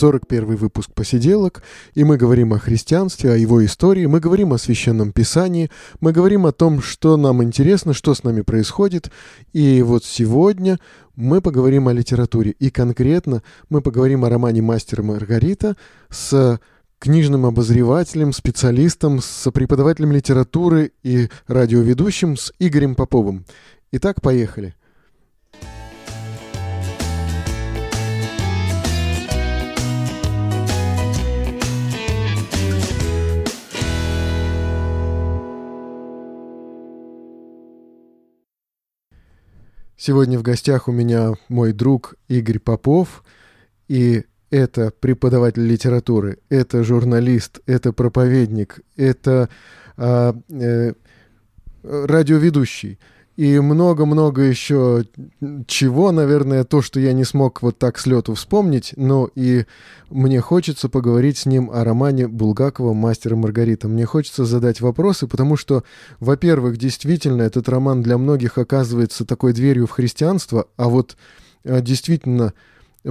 Сорок первый выпуск посиделок, и мы говорим о христианстве, о его истории, мы говорим о священном писании, мы говорим о том, что нам интересно, что с нами происходит. И вот сегодня мы поговорим о литературе. И конкретно мы поговорим о романе «Мастер и Маргарита» с книжным обозревателем, специалистом, с преподавателем литературы и радиоведущим с Игорем Поповым. Итак, поехали. Сегодня в гостях у меня мой друг Игорь Попов, и это преподаватель литературы, это журналист, это проповедник, это э, э, радиоведущий и много-много еще чего, наверное, то, что я не смог вот так с лету вспомнить, но и мне хочется поговорить с ним о романе Булгакова «Мастер и Маргарита». Мне хочется задать вопросы, потому что, во-первых, действительно, этот роман для многих оказывается такой дверью в христианство, а вот э, действительно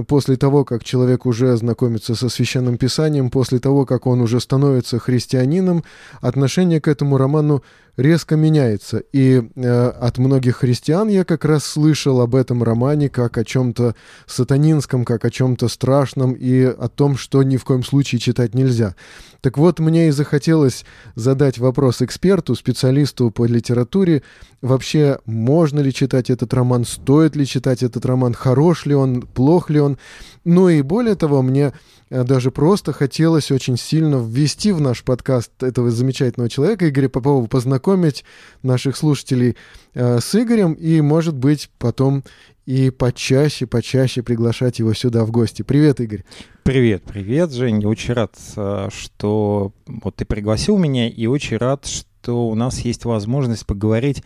после того, как человек уже знакомится со священным писанием, после того, как он уже становится христианином, отношение к этому роману резко меняется. И э, от многих христиан я как раз слышал об этом романе как о чем-то сатанинском, как о чем-то страшном и о том, что ни в коем случае читать нельзя. Так вот, мне и захотелось задать вопрос эксперту, специалисту по литературе. Вообще, можно ли читать этот роман, стоит ли читать этот роман, хорош ли он, плох ли он. Ну и более того, мне Э, даже просто хотелось очень сильно ввести в наш подкаст этого замечательного человека, Игоря Попова, познакомить наших слушателей э, с Игорем и, может быть, потом и почаще, почаще приглашать его сюда в гости. Привет, Игорь. Привет, привет, Жень. Очень рад, э, что вот ты пригласил меня, и очень рад, что у нас есть возможность поговорить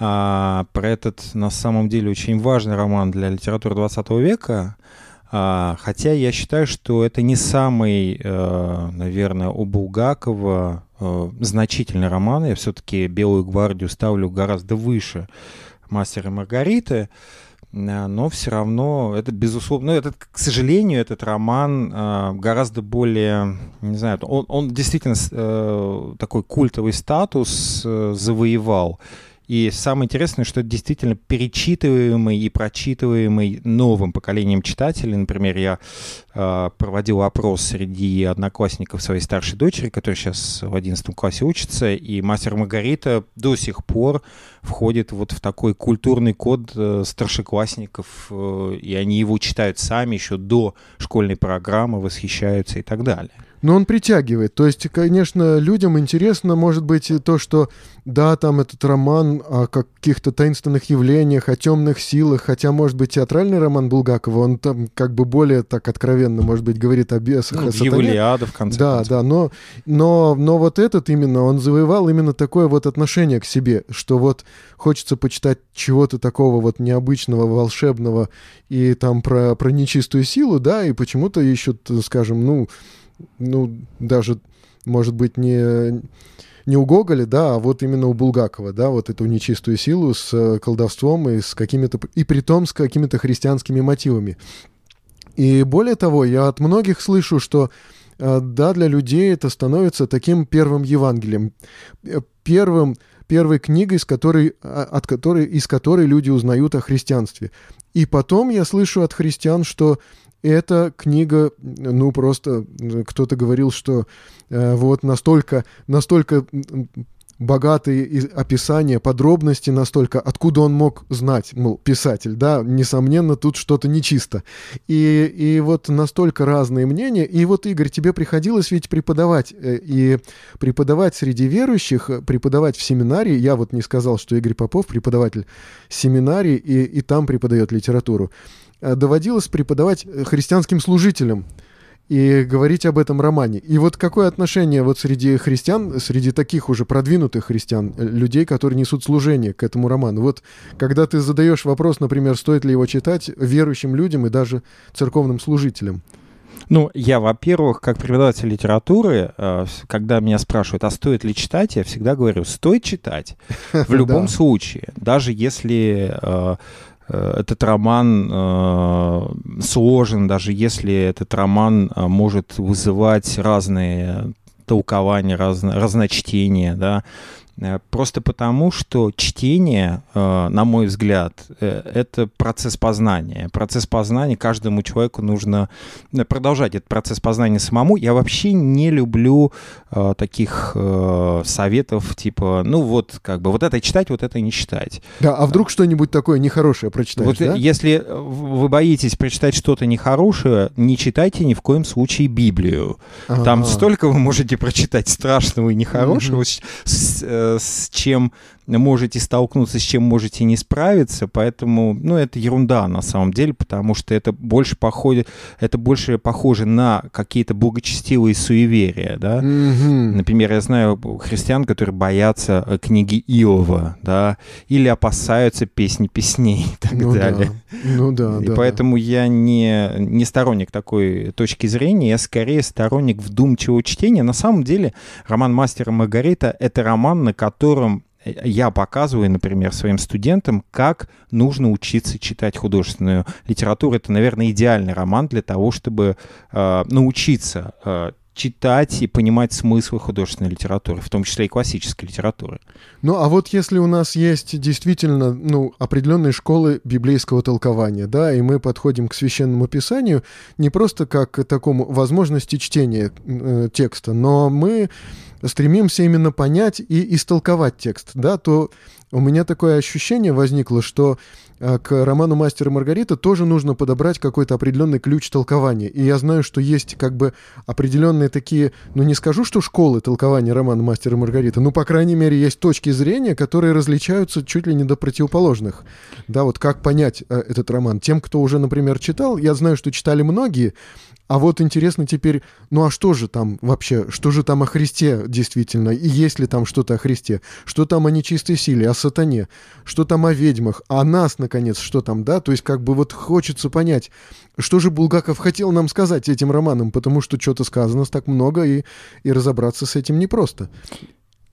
а, про этот, на самом деле, очень важный роман для литературы 20 века, а, хотя я считаю, что это не самый, э, наверное, у Булгакова э, значительный роман. Я все-таки «Белую гвардию» ставлю гораздо выше «Мастера и Маргариты». Э, но все равно это, безусловно, ну, это, к сожалению, этот роман гораздо более, не знаю, он, он действительно такой культовый статус завоевал. И самое интересное, что это действительно перечитываемый и прочитываемый новым поколением читателей. Например, я э, проводил опрос среди одноклассников своей старшей дочери, которая сейчас в 11 классе учится, и «Мастер Маргарита» до сих пор входит вот в такой культурный код э, старшеклассников, э, и они его читают сами еще до школьной программы, восхищаются и так далее но он притягивает. То есть, конечно, людям интересно, может быть, то, что, да, там этот роман о каких-то таинственных явлениях, о темных силах, хотя, может быть, театральный роман Булгакова, он там как бы более так откровенно, может быть, говорит о бесах, ну, о сатане. Евлиада, в конце Да, концов. да, но, но, но вот этот именно, он завоевал именно такое вот отношение к себе, что вот хочется почитать чего-то такого вот необычного, волшебного и там про, про нечистую силу, да, и почему-то еще, скажем, ну, ну, даже, может быть, не, не у Гоголя, да, а вот именно у Булгакова, да, вот эту нечистую силу с э, колдовством и с какими-то, и при том с какими-то христианскими мотивами. И более того, я от многих слышу, что э, да, для людей это становится таким первым Евангелием, э, первым, первой книгой, с которой, а, от которой, из которой люди узнают о христианстве. И потом я слышу от христиан, что эта книга, ну просто кто-то говорил, что э, вот настолько, настолько богатые описания, подробности настолько, откуда он мог знать, мол, писатель, да, несомненно, тут что-то нечисто. И, и вот настолько разные мнения. И вот, Игорь, тебе приходилось ведь преподавать, э, и преподавать среди верующих, преподавать в семинарии. Я вот не сказал, что Игорь Попов преподаватель семинарии, и, и там преподает литературу. Э, доводилось преподавать э, христианским служителям и говорить об этом романе. И вот какое отношение вот среди христиан, среди таких уже продвинутых христиан, э, людей, которые несут служение к этому роману? Вот когда ты задаешь вопрос, например, стоит ли его читать верующим людям и даже церковным служителям? Ну, я, во-первых, как преподаватель литературы, когда меня спрашивают, а стоит ли читать, я всегда говорю, стоит читать в любом случае, даже если этот роман сложен, даже если этот роман может вызывать разные толкования, разно, разночтения, да, Э, просто потому, что чтение, э, на мой взгляд, э, это процесс познания. Процесс познания каждому человеку нужно продолжать этот процесс познания самому. Я вообще не люблю таких советов типа, ну вот, как бы, вот это читать, вот это не читать. Да, а вдруг что-нибудь такое нехорошее прочитаешь, вот да? Если вы боитесь прочитать что-то нехорошее, не читайте ни в коем случае Библию. А-а-а. Там столько вы можете прочитать страшного и нехорошего, mm-hmm с чем можете столкнуться, с чем можете не справиться, поэтому, ну, это ерунда на самом деле, потому что это больше похоже, это больше похоже на какие-то благочестивые суеверия, да. Mm-hmm. Например, я знаю христиан, которые боятся э, книги Иова, да, или опасаются песни песней и так ну далее. Да. Ну да, И да. поэтому я не, не сторонник такой точки зрения, я скорее сторонник вдумчивого чтения. На самом деле, роман «Мастер и Маргарита» — это роман, на котором я показываю, например, своим студентам, как нужно учиться читать художественную литературу. Это, наверное, идеальный роман для того, чтобы э, научиться э, читать и понимать смыслы художественной литературы, в том числе и классической литературы. Ну, а вот если у нас есть действительно, ну, определенные школы библейского толкования, да, и мы подходим к священному писанию не просто как к такому возможности чтения э, текста, но мы стремимся именно понять и истолковать текст, да, то у меня такое ощущение возникло, что э, к роману «Мастер и Маргарита» тоже нужно подобрать какой-то определенный ключ толкования. И я знаю, что есть как бы определенные такие, ну не скажу, что школы толкования романа «Мастер и Маргарита», но, по крайней мере, есть точки зрения, которые различаются чуть ли не до противоположных. Да, вот как понять э, этот роман. Тем, кто уже, например, читал, я знаю, что читали многие, а вот интересно теперь, ну а что же там вообще, что же там о Христе действительно, и есть ли там что-то о Христе, что там о нечистой силе, о сатане, что там о ведьмах, а нас, наконец, что там, да, то есть как бы вот хочется понять, что же Булгаков хотел нам сказать этим романом, потому что что-то сказано так много, и, и разобраться с этим непросто.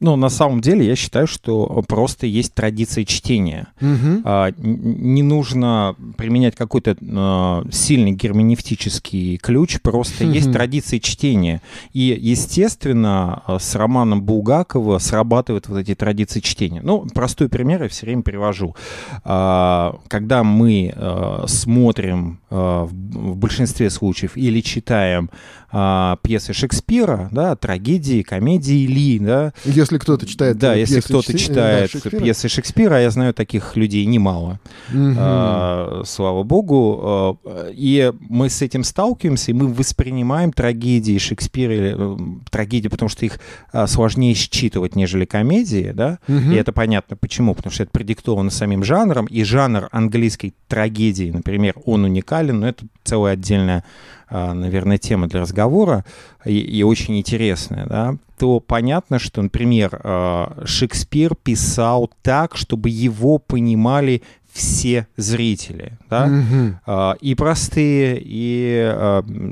Ну, на самом деле, я считаю, что просто есть традиция чтения. Угу. А, не нужно применять какой-то а, сильный герменевтический ключ, просто угу. есть традиция чтения. И, естественно, с романом Булгакова срабатывают вот эти традиции чтения. Ну, простой пример я все время привожу. А, когда мы а, смотрим а, в, в большинстве случаев или читаем а, пьесы Шекспира, да, трагедии, комедии Ли, да. Если кто-то читает Да, если кто-то Шекспира, читает да, Шекспира. пьесы Шекспира, я знаю таких людей немало, угу. а, слава богу. А, и мы с этим сталкиваемся, и мы воспринимаем трагедии Шекспира, э, трагедии, потому что их а, сложнее считывать, нежели комедии, да, угу. и это понятно почему, потому что это продиктовано самим жанром, и жанр английской трагедии, например, он уникален, но это целая отдельная наверное, тема для разговора и, и очень интересная, да, то понятно, что, например, а, Шекспир писал так, чтобы его понимали все зрители, да, mm-hmm. и простые, и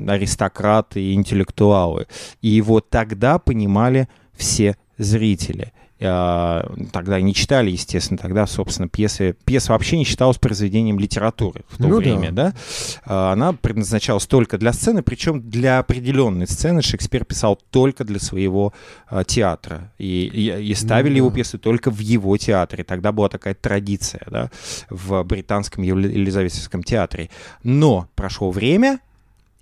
аристократы, и интеллектуалы. И его тогда понимали все зрители. А, тогда не читали, естественно, тогда, собственно, пьесы... Пьеса вообще не считалась произведением литературы в то ну, время, да. да? А, она предназначалась только для сцены, причем для определенной сцены Шекспир писал только для своего а, театра. И, и, и ставили ну, его пьесы только в его театре. Тогда была такая традиция, да, в британском Елизаветском театре. Но прошло время,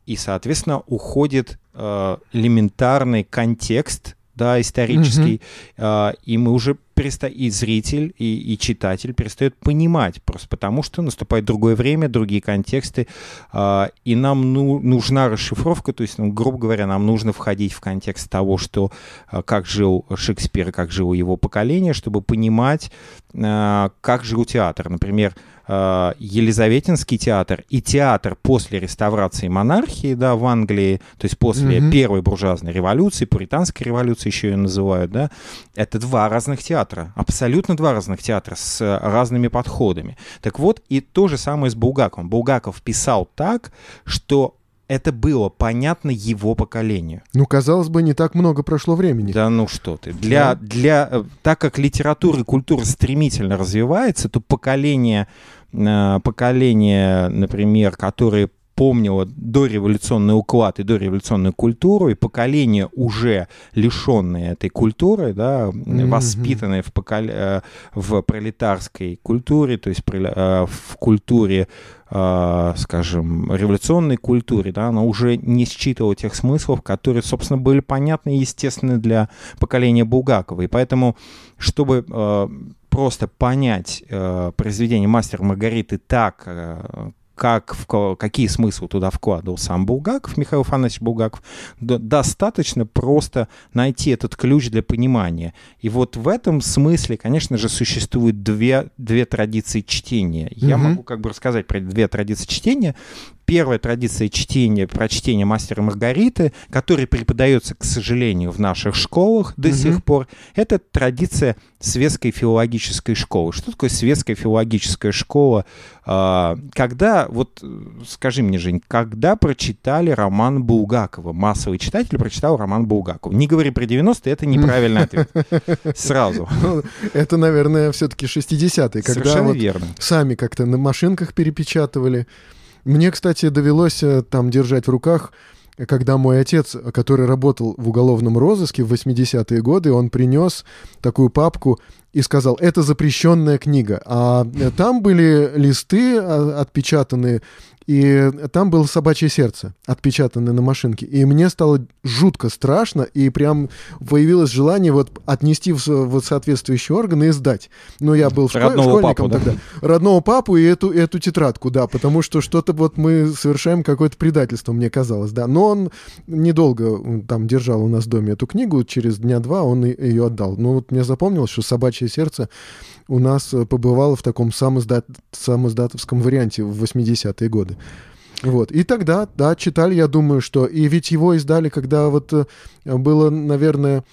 и, соответственно, уходит э, элементарный контекст да, исторический, mm-hmm. и мы уже перестаем, и зритель, и, и читатель перестает понимать, просто потому что наступает другое время, другие контексты, а, и нам ну, нужна расшифровка, то есть, ну, грубо говоря, нам нужно входить в контекст того, что, а, как жил Шекспир, как жило его поколение, чтобы понимать, как жил театр. Например, Э, Елизаветинский театр и театр после реставрации монархии, да, в Англии, то есть после mm-hmm. первой буржуазной революции, пуританской революции еще ее называют, да, это два разных театра, абсолютно два разных театра с разными подходами. Так вот, и то же самое с Булгаковым. Булгаков писал так, что это было понятно его поколению. Ну, казалось бы, не так много прошло времени. Да ну что ты. Для, для, э, так как литература и культура стремительно развивается, то поколение, э, поколение, например, которые помнило дореволюционный уклад и дореволюционную культуру, и поколение уже лишенное этой культуры, да, mm-hmm. воспитанное в, покол... Э, в пролетарской культуре, то есть э, в культуре э, скажем, революционной культуре, да, она уже не считывала тех смыслов, которые, собственно, были понятны и естественны для поколения Булгакова. И поэтому, чтобы просто понять произведение «Мастер Маргариты» так, как, в, какие смыслы туда вкладывал сам Булгаков, Михаил Афанасьевич Булгаков, достаточно просто найти этот ключ для понимания. И вот в этом смысле, конечно же, существуют две, две традиции чтения. Я угу. могу как бы рассказать про две традиции чтения первая традиция чтения, прочтения «Мастера Маргариты», который преподается, к сожалению, в наших школах до mm сих пор, это традиция светской филологической школы. Что такое светская филологическая школа? А, когда, вот скажи мне, Жень, когда прочитали роман Булгакова? Массовый читатель прочитал роман Булгакова. Не говори про 90-е, это неправильный ответ. Сразу. Ну, это, наверное, все-таки 60-е, когда Совершенно верно. сами как-то на машинках перепечатывали. Мне, кстати, довелось э, там держать в руках когда мой отец, который работал в уголовном розыске в 80-е годы, он принес такую папку и сказал, это запрещенная книга. А э, там были листы а, отпечатанные и там было собачье сердце, отпечатанное на машинке. И мне стало жутко страшно, и прям появилось желание вот отнести в, в соответствующие органы и сдать. Но я был школь, Родного школьником папу, тогда. Да? Родного папу и эту, эту тетрадку, да, потому что что-то вот мы совершаем какое-то предательство, мне казалось, да. Но он недолго там держал у нас в доме эту книгу, через дня два он ее отдал. Но вот мне запомнилось, что собачье сердце у нас э, побывало в таком самоиздат... самоиздатовском варианте в 80-е годы. Вот. И тогда, да, читали, я думаю, что... И ведь его издали, когда вот э, было, наверное,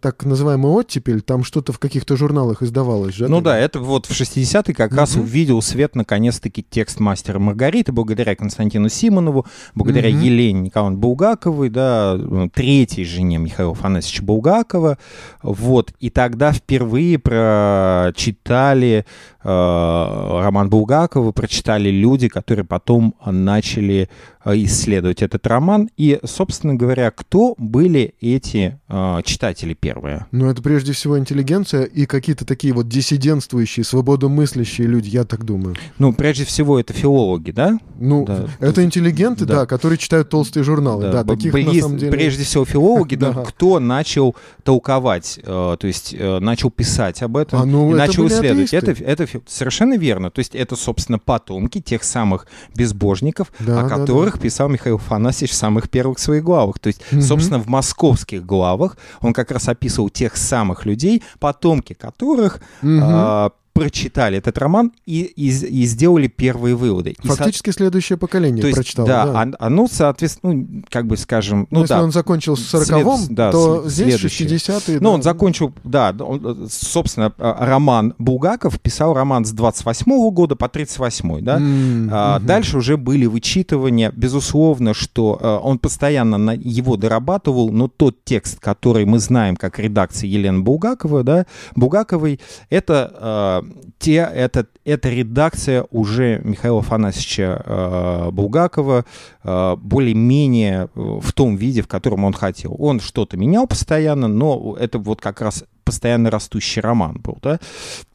так называемый оттепель, там что-то в каких-то журналах издавалось же. Ну да, это вот в 60-е как mm-hmm. раз увидел свет наконец-таки текст мастера Маргариты, благодаря Константину Симонову, благодаря mm-hmm. Елене Николаевне Булгаковой, да, третьей жене Михаила Афанасьевича Булгакова, вот, и тогда впервые прочитали э, роман Булгакова, прочитали люди, которые потом начали Э, исследовать этот роман. И, собственно говоря, кто были эти э, читатели первые? Ну, это прежде всего интеллигенция и какие-то такие вот диссидентствующие, свободомыслящие люди, я так думаю. Ну, прежде всего, это филологи, да? Ну, да. это интеллигенты, да. да, которые читают толстые журналы. Да, да таких были, на самом деле... Прежде всего, филологи, да, кто начал толковать, э, то есть э, начал писать об этом а, ну, начал исследовать. Это, это совершенно верно. То есть это, собственно, потомки тех самых безбожников, да, о которых которых писал Михаил Афанасьевич в самых первых своих главах. То есть, mm-hmm. собственно, в московских главах он как раз описывал тех самых людей, потомки которых mm-hmm прочитали этот роман и, и, и сделали первые выводы. Фактически и, следующее поколение то есть, прочитало. Да, да. Оно, оно, соответственно, ну, как бы скажем... Ну, если да, он закончил с 40-м, да, то здесь 60-е... Ну, да. он закончил, да, он, собственно, а, роман Булгаков писал роман с 28-го года по 38-й, да. Mm, а, угу. Дальше уже были вычитывания. Безусловно, что а, он постоянно на его дорабатывал, но тот текст, который мы знаем как редакция Елены Булгакова, да, Булгаковой, это а, те, это, это редакция уже Михаила Афанасьевича э, Булгакова э, более-менее в том виде, в котором он хотел. Он что-то менял постоянно, но это вот как раз постоянно растущий роман был, да,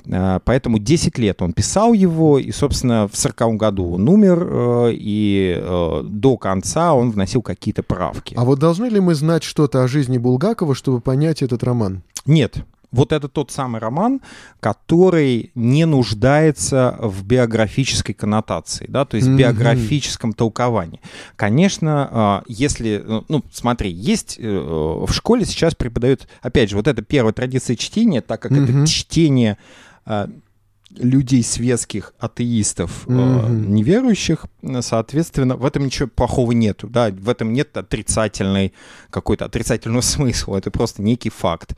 э, поэтому 10 лет он писал его, и, собственно, в 40 году он умер, э, и э, до конца он вносил какие-то правки. А вот должны ли мы знать что-то о жизни Булгакова, чтобы понять этот роман? Нет, вот это тот самый роман, который не нуждается в биографической коннотации, да, то есть mm-hmm. биографическом толковании. Конечно, а, если, ну, смотри, есть э, в школе сейчас преподают, опять же, вот это первая традиция чтения, так как mm-hmm. это чтение а, людей светских, атеистов, mm-hmm. неверующих, соответственно, в этом ничего плохого нету, да, в этом нет отрицательной, какой-то отрицательного смысла, это просто некий факт.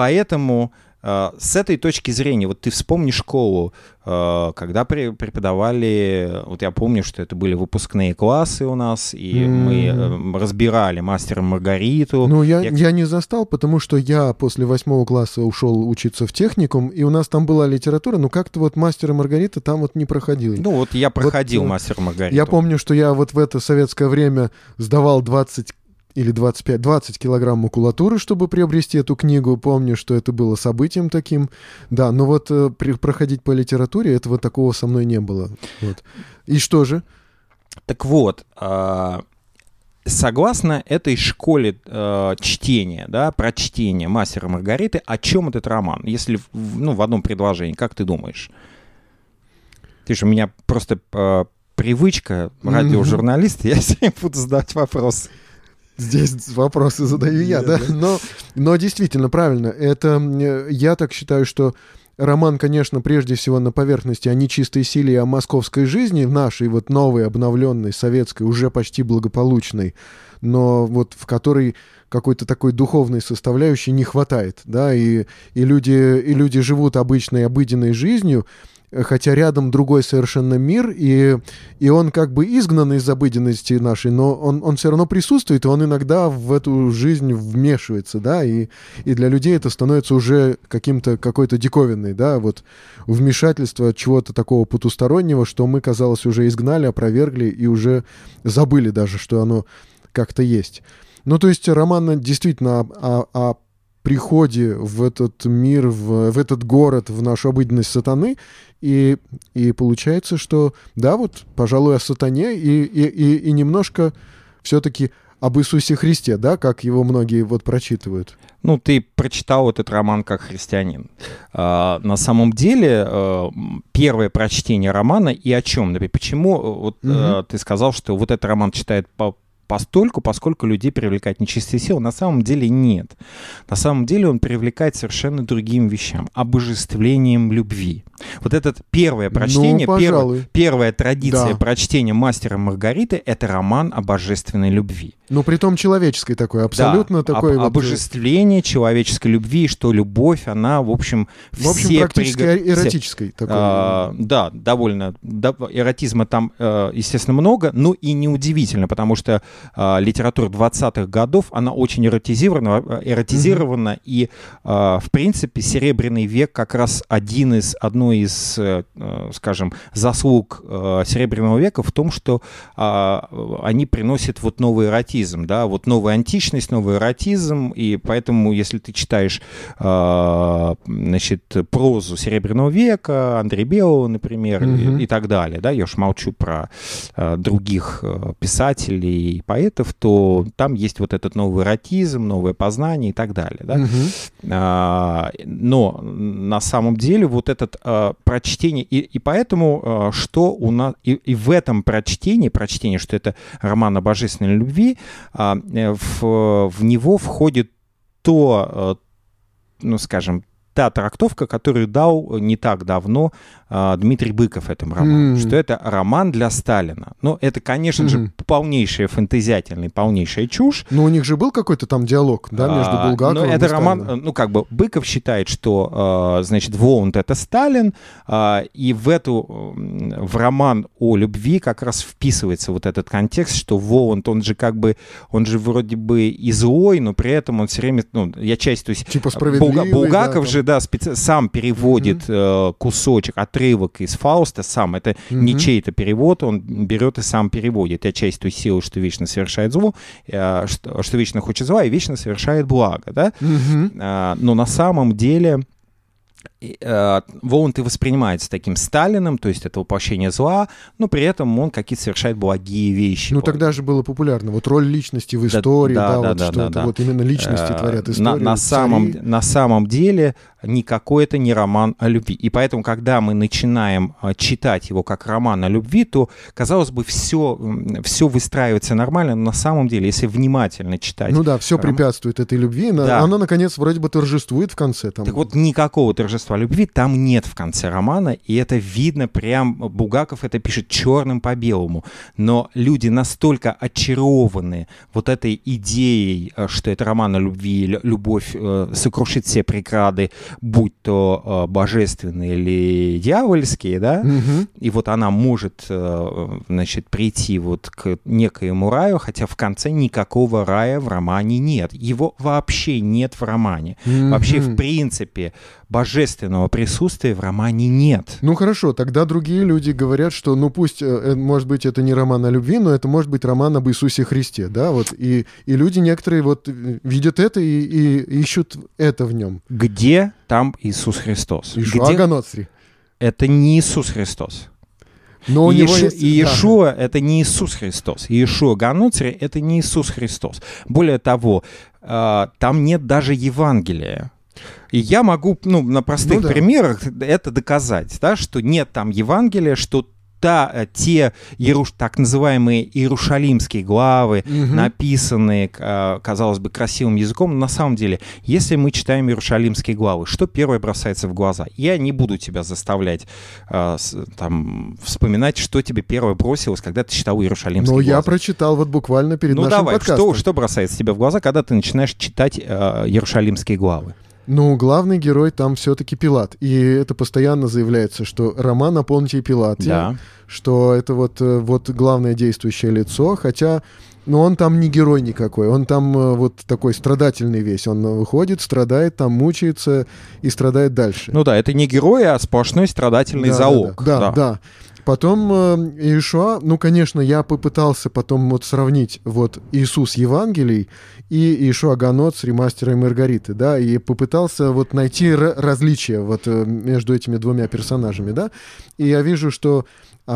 Поэтому э, с этой точки зрения, вот ты вспомни школу, э, когда преподавали, вот я помню, что это были выпускные классы у нас, и mm. мы э, разбирали мастера Маргариту. Ну, я, я... я не застал, потому что я после восьмого класса ушел учиться в техникум, и у нас там была литература, но как-то вот мастера Маргарита там вот не проходил. Ну, вот я проходил вот, мастера Маргариту. Я помню, что я вот в это советское время сдавал 20 или 25, 20 килограмм макулатуры, чтобы приобрести эту книгу. Помню, что это было событием таким. Да, но вот э, при, проходить по литературе этого такого со мной не было. Вот. И что же? Так вот, э, согласно этой школе э, чтения, да, прочтения «Мастера Маргариты», о чем этот роман? Если ну, в одном предложении, как ты думаешь? Ты же у меня просто э, привычка радиожурналиста, я все время буду задавать вопросы. Здесь вопросы задаю я, да? Но, но действительно, правильно. Это я так считаю, что роман, конечно, прежде всего на поверхности о нечистой силе и о московской жизни, нашей вот новой, обновленной, советской, уже почти благополучной, но вот в которой какой-то такой духовной составляющей не хватает, да, и, и, люди, и люди живут обычной, обыденной жизнью, хотя рядом другой совершенно мир, и, и он как бы изгнан из обыденности нашей, но он, он все равно присутствует, и он иногда в эту жизнь вмешивается, да, и, и для людей это становится уже каким-то, какой-то диковинной, да, вот вмешательство чего-то такого потустороннего, что мы, казалось, уже изгнали, опровергли и уже забыли даже, что оно как-то есть. Ну, то есть роман действительно о, о, о приходе в этот мир, в, в этот город, в нашу обыденность сатаны, и, и получается, что да, вот, пожалуй, о сатане и, и, и, и немножко все-таки об Иисусе Христе, да, как его многие вот прочитывают. Ну, ты прочитал этот роман как христианин. А, на самом деле, а, первое прочтение романа и о чем? Почему вот, угу. ты сказал, что вот этот роман читает по постольку, поскольку людей привлекает нечистые силы, на самом деле нет. На самом деле он привлекает совершенно другим вещам, обожествлением любви. Вот это первое прочтение, ну, первое, первая традиция да. прочтения «Мастера Маргариты» — это роман о божественной любви. Ну, при том человеческой такой, абсолютно да, такой... Об, вот... Э, обожествление человеческой любви, что любовь, она, в общем, В общем, все практически приг... эротической. Все... Такой. А, да, довольно. Да, эротизма там, э, естественно, много, но и неудивительно, потому что литература 20-х годов, она очень эротизирована, э, эротизирована mm-hmm. и, а, в принципе, Серебряный век как раз один из, одной из, скажем, заслуг Серебряного века в том, что они приносят вот новый эротизм да, вот новая античность, новый эротизм, и поэтому, если ты читаешь, э, значит, прозу Серебряного века, Андрея Белого, например, mm-hmm. и, и так далее, да, я уж молчу про э, других э, писателей поэтов, то там есть вот этот новый эротизм, новое познание и так далее, да. Mm-hmm. Э, но на самом деле вот этот э, прочтение, и, и поэтому э, что у нас, и, и в этом прочтении, прочтение, что это роман о божественной любви, а, э, в, в него входит то, э, ну, скажем, та трактовка, которую дал не так давно э, Дмитрий Быков этому роману, mm. что это роман для Сталина. Ну, это, конечно mm. же, полнейшая фантазиательная, полнейшая чушь. Но у них же был какой-то там диалог, да, между а, Булгаковым ну, это роман, Сталином. ну, как бы, Быков считает, что, э, значит, Воланд — это Сталин, э, и в эту, в роман о любви как раз вписывается вот этот контекст, что Воланд, он же как бы, он же вроде бы и злой, но при этом он все время, ну, я часть, то есть... Типа справедливый, Булгаков да, же, да, специ... сам переводит mm-hmm. э, кусочек, отрывок из Фауста сам. Это mm-hmm. не чей-то перевод, он берет и сам переводит. Я часть той силы, что вечно совершает зло, э, что, что вечно хочет зла и вечно совершает благо, да? Mm-hmm. Э, но на самом деле Воланд и воспринимается таким Сталиным, то есть это воплощение зла, но при этом он какие-то совершает благие вещи. Ну тогда же было популярно, вот роль личности в истории, да, да, да, вот да, что да, да. вот именно личности э, творят историю. На, на, самом, на самом деле никакой это не роман о любви. И поэтому, когда мы начинаем э, читать его как роман о любви, то, казалось бы, все, все выстраивается нормально, но на самом деле, если внимательно читать... Ну да, все роман... препятствует этой любви, да. она, наконец, вроде бы торжествует в конце. Там. Так вот, никакого торжества торжества любви, там нет в конце романа, и это видно прям, Булгаков это пишет черным по белому, но люди настолько очарованы вот этой идеей, э, что это роман о любви, любовь э, сокрушит все преграды, будь то э, божественные или дьявольские, да, Мгм. и вот она может, значит, прийти вот к некоему раю, хотя в конце никакого рая в романе нет. Его вообще нет в романе. Вообще, в принципе, божественного присутствия в романе нет. Ну хорошо, тогда другие люди говорят, что ну пусть, э, э, может быть, это не роман о любви, но это может быть роман об Иисусе Христе, да, вот, и, и люди некоторые вот э, видят это и, и ищут это в нем. Где там Иисус Христос? Ишуа Где? Это не Иисус Христос. Но у И него есть... И да. Иешуа — это не Иисус Христос. Иешуа Ганоцри — это не Иисус Христос. Более того, там нет даже Евангелия. И я могу, ну, на простых Ну да. примерах это доказать, да, что нет там Евангелия, что та, э, те Яруш, так называемые иерушалимские главы, Мгм. написанные, э, казалось бы, красивым языком, но на самом деле, если мы читаем иерушалимские главы, что первое бросается в глаза? Я не буду тебя заставлять э, там, вспоминать, что тебе первое бросилось, когда ты читал иерушалимские Но главы. я прочитал вот буквально перед ну нашим давай, подкастом. что, что бросается тебе в глаза, когда ты начинаешь читать э, иерушалимские главы? Ну, главный герой там все-таки Пилат. И это постоянно заявляется, что роман о Понтии Пилате, Да. что это вот, э, вот главное действующее лицо, хотя ну, он там не герой никакой, он там э, вот такой страдательный весь. Он выходит, страдает, там мучается и страдает дальше. Ну да, это не герой, а сплошной страдательный Да, залог. Да, да, да. Потом э, Иешуа, ну, конечно, я попытался потом вот сравнить вот Иисус Евангелий и Иешуа Ганоцри, мастера и Маргариты, да, и попытался вот найти различия вот э, между этими двумя персонажами, да, и я вижу, что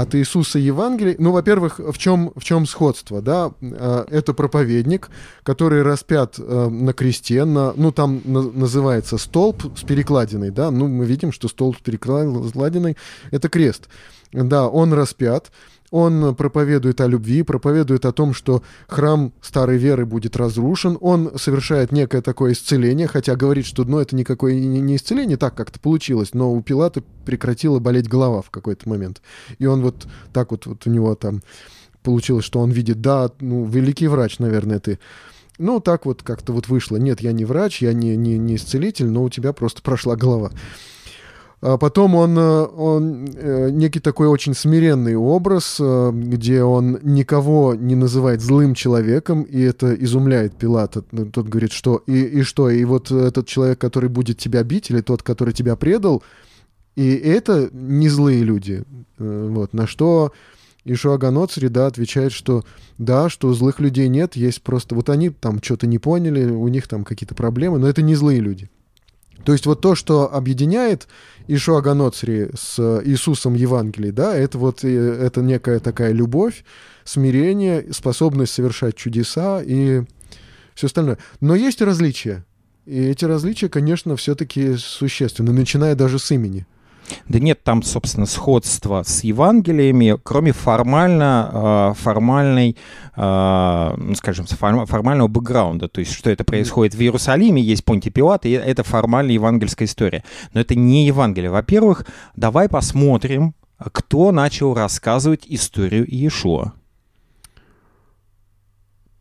от Иисуса Евангелий, ну, во-первых, в чем, в чем сходство, да, Э, это проповедник, который распят э, на кресте, на, ну, там на- называется столб с перекладиной, да, ну, мы видим, что столб с перекладиной — это крест. Да, он распят, он проповедует о любви, проповедует о том, что храм старой веры будет разрушен, он совершает некое такое исцеление, хотя говорит, что ну, это никакое не исцеление, так как-то получилось, но у Пилата прекратила болеть голова в какой-то момент. И он вот так вот, вот у него там получилось, что он видит, да, ну, великий врач, наверное, ты. Ну, так вот как-то вот вышло. Нет, я не врач, я не, не, не исцелитель, но у тебя просто прошла голова. А потом он, э, он э, некий такой очень смиренный образ, э, где он никого не называет злым человеком, и это изумляет Пилата. Ну, Тот говорит, что и, и что, и вот этот человек, который будет тебя бить, или тот, который тебя предал, и это не злые люди. Вот, на что Ишуа Ганоцри, да, отвечает, что да, что злых людей нет, есть просто... Вот они там что-то не поняли, у них там какие-то проблемы, но это не злые люди. То есть вот то, что объединяет Ишуа Ганоцри с Иисусом Евангелий, да, это вот э, это некая такая любовь, смирение, способность совершать чудеса и все остальное. Но есть различия. И эти различия, конечно, все-таки существенны, начиная даже с имени. Да нет там, собственно, сходства с Евангелиями, кроме формально, э, формальной, э, ну, скажем, форм- формального бэкграунда. То есть, что это происходит в Иерусалиме, есть Понтий Пилат, и это формальная евангельская история. Но это не Евангелие. Во-первых, давай посмотрим, кто начал рассказывать историю Иешуа.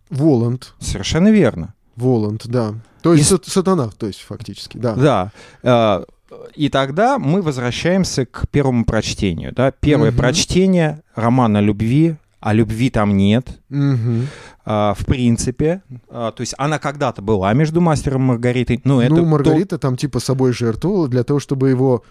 Воланд. Совершенно верно. Воланд, да. То есть И- сат- сатана, то есть фактически, да. Да. Э, И тогда мы возвращаемся к первому прочтению. Да? Первое Мгм. прочтение романа любви, а любви там нет. Мгм. а, в принципе. А, то есть она когда-то была между мастером и Маргаритой. Ну, это ну, то- Маргарита там типа собой жертвовала для того, чтобы его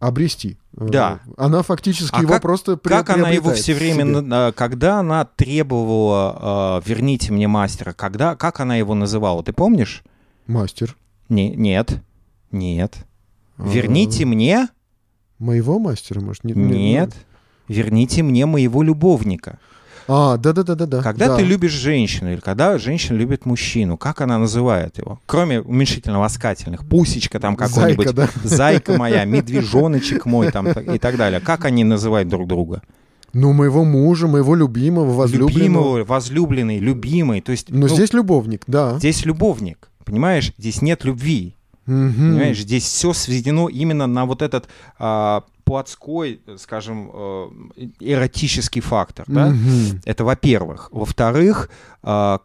обрести. Э, Да. Она фактически А его как- просто при- Как она его все время, когда она требовала а, «верните мне мастера», когда, как она его называла, ты помнишь? Мастер. Не, нет, нет. А, «Верните мне?» Моего мастера, может? Не- не- Нет. «Верните мне моего любовника». А, да-да-да-да-да. Когда да. ты любишь женщину или когда женщина любит мужчину, как она называет его? Кроме уменьшительно-ласкательных. Пусечка там какой-нибудь. Зайка, да. Зайка моя, медвежоночек мой там и так далее. Как они называют друг друга? Ну, моего мужа, моего любимого, возлюбленного. Любимого, возлюбленный, любимый. То есть Но ну, здесь любовник, да. здесь любовник. Понимаешь, здесь нет любви. Мгм. Понимаешь, здесь все сведено именно на вот этот а, плотской, скажем, э, эротический фактор. Да? Мгм. Это во-первых. Во-вторых, а,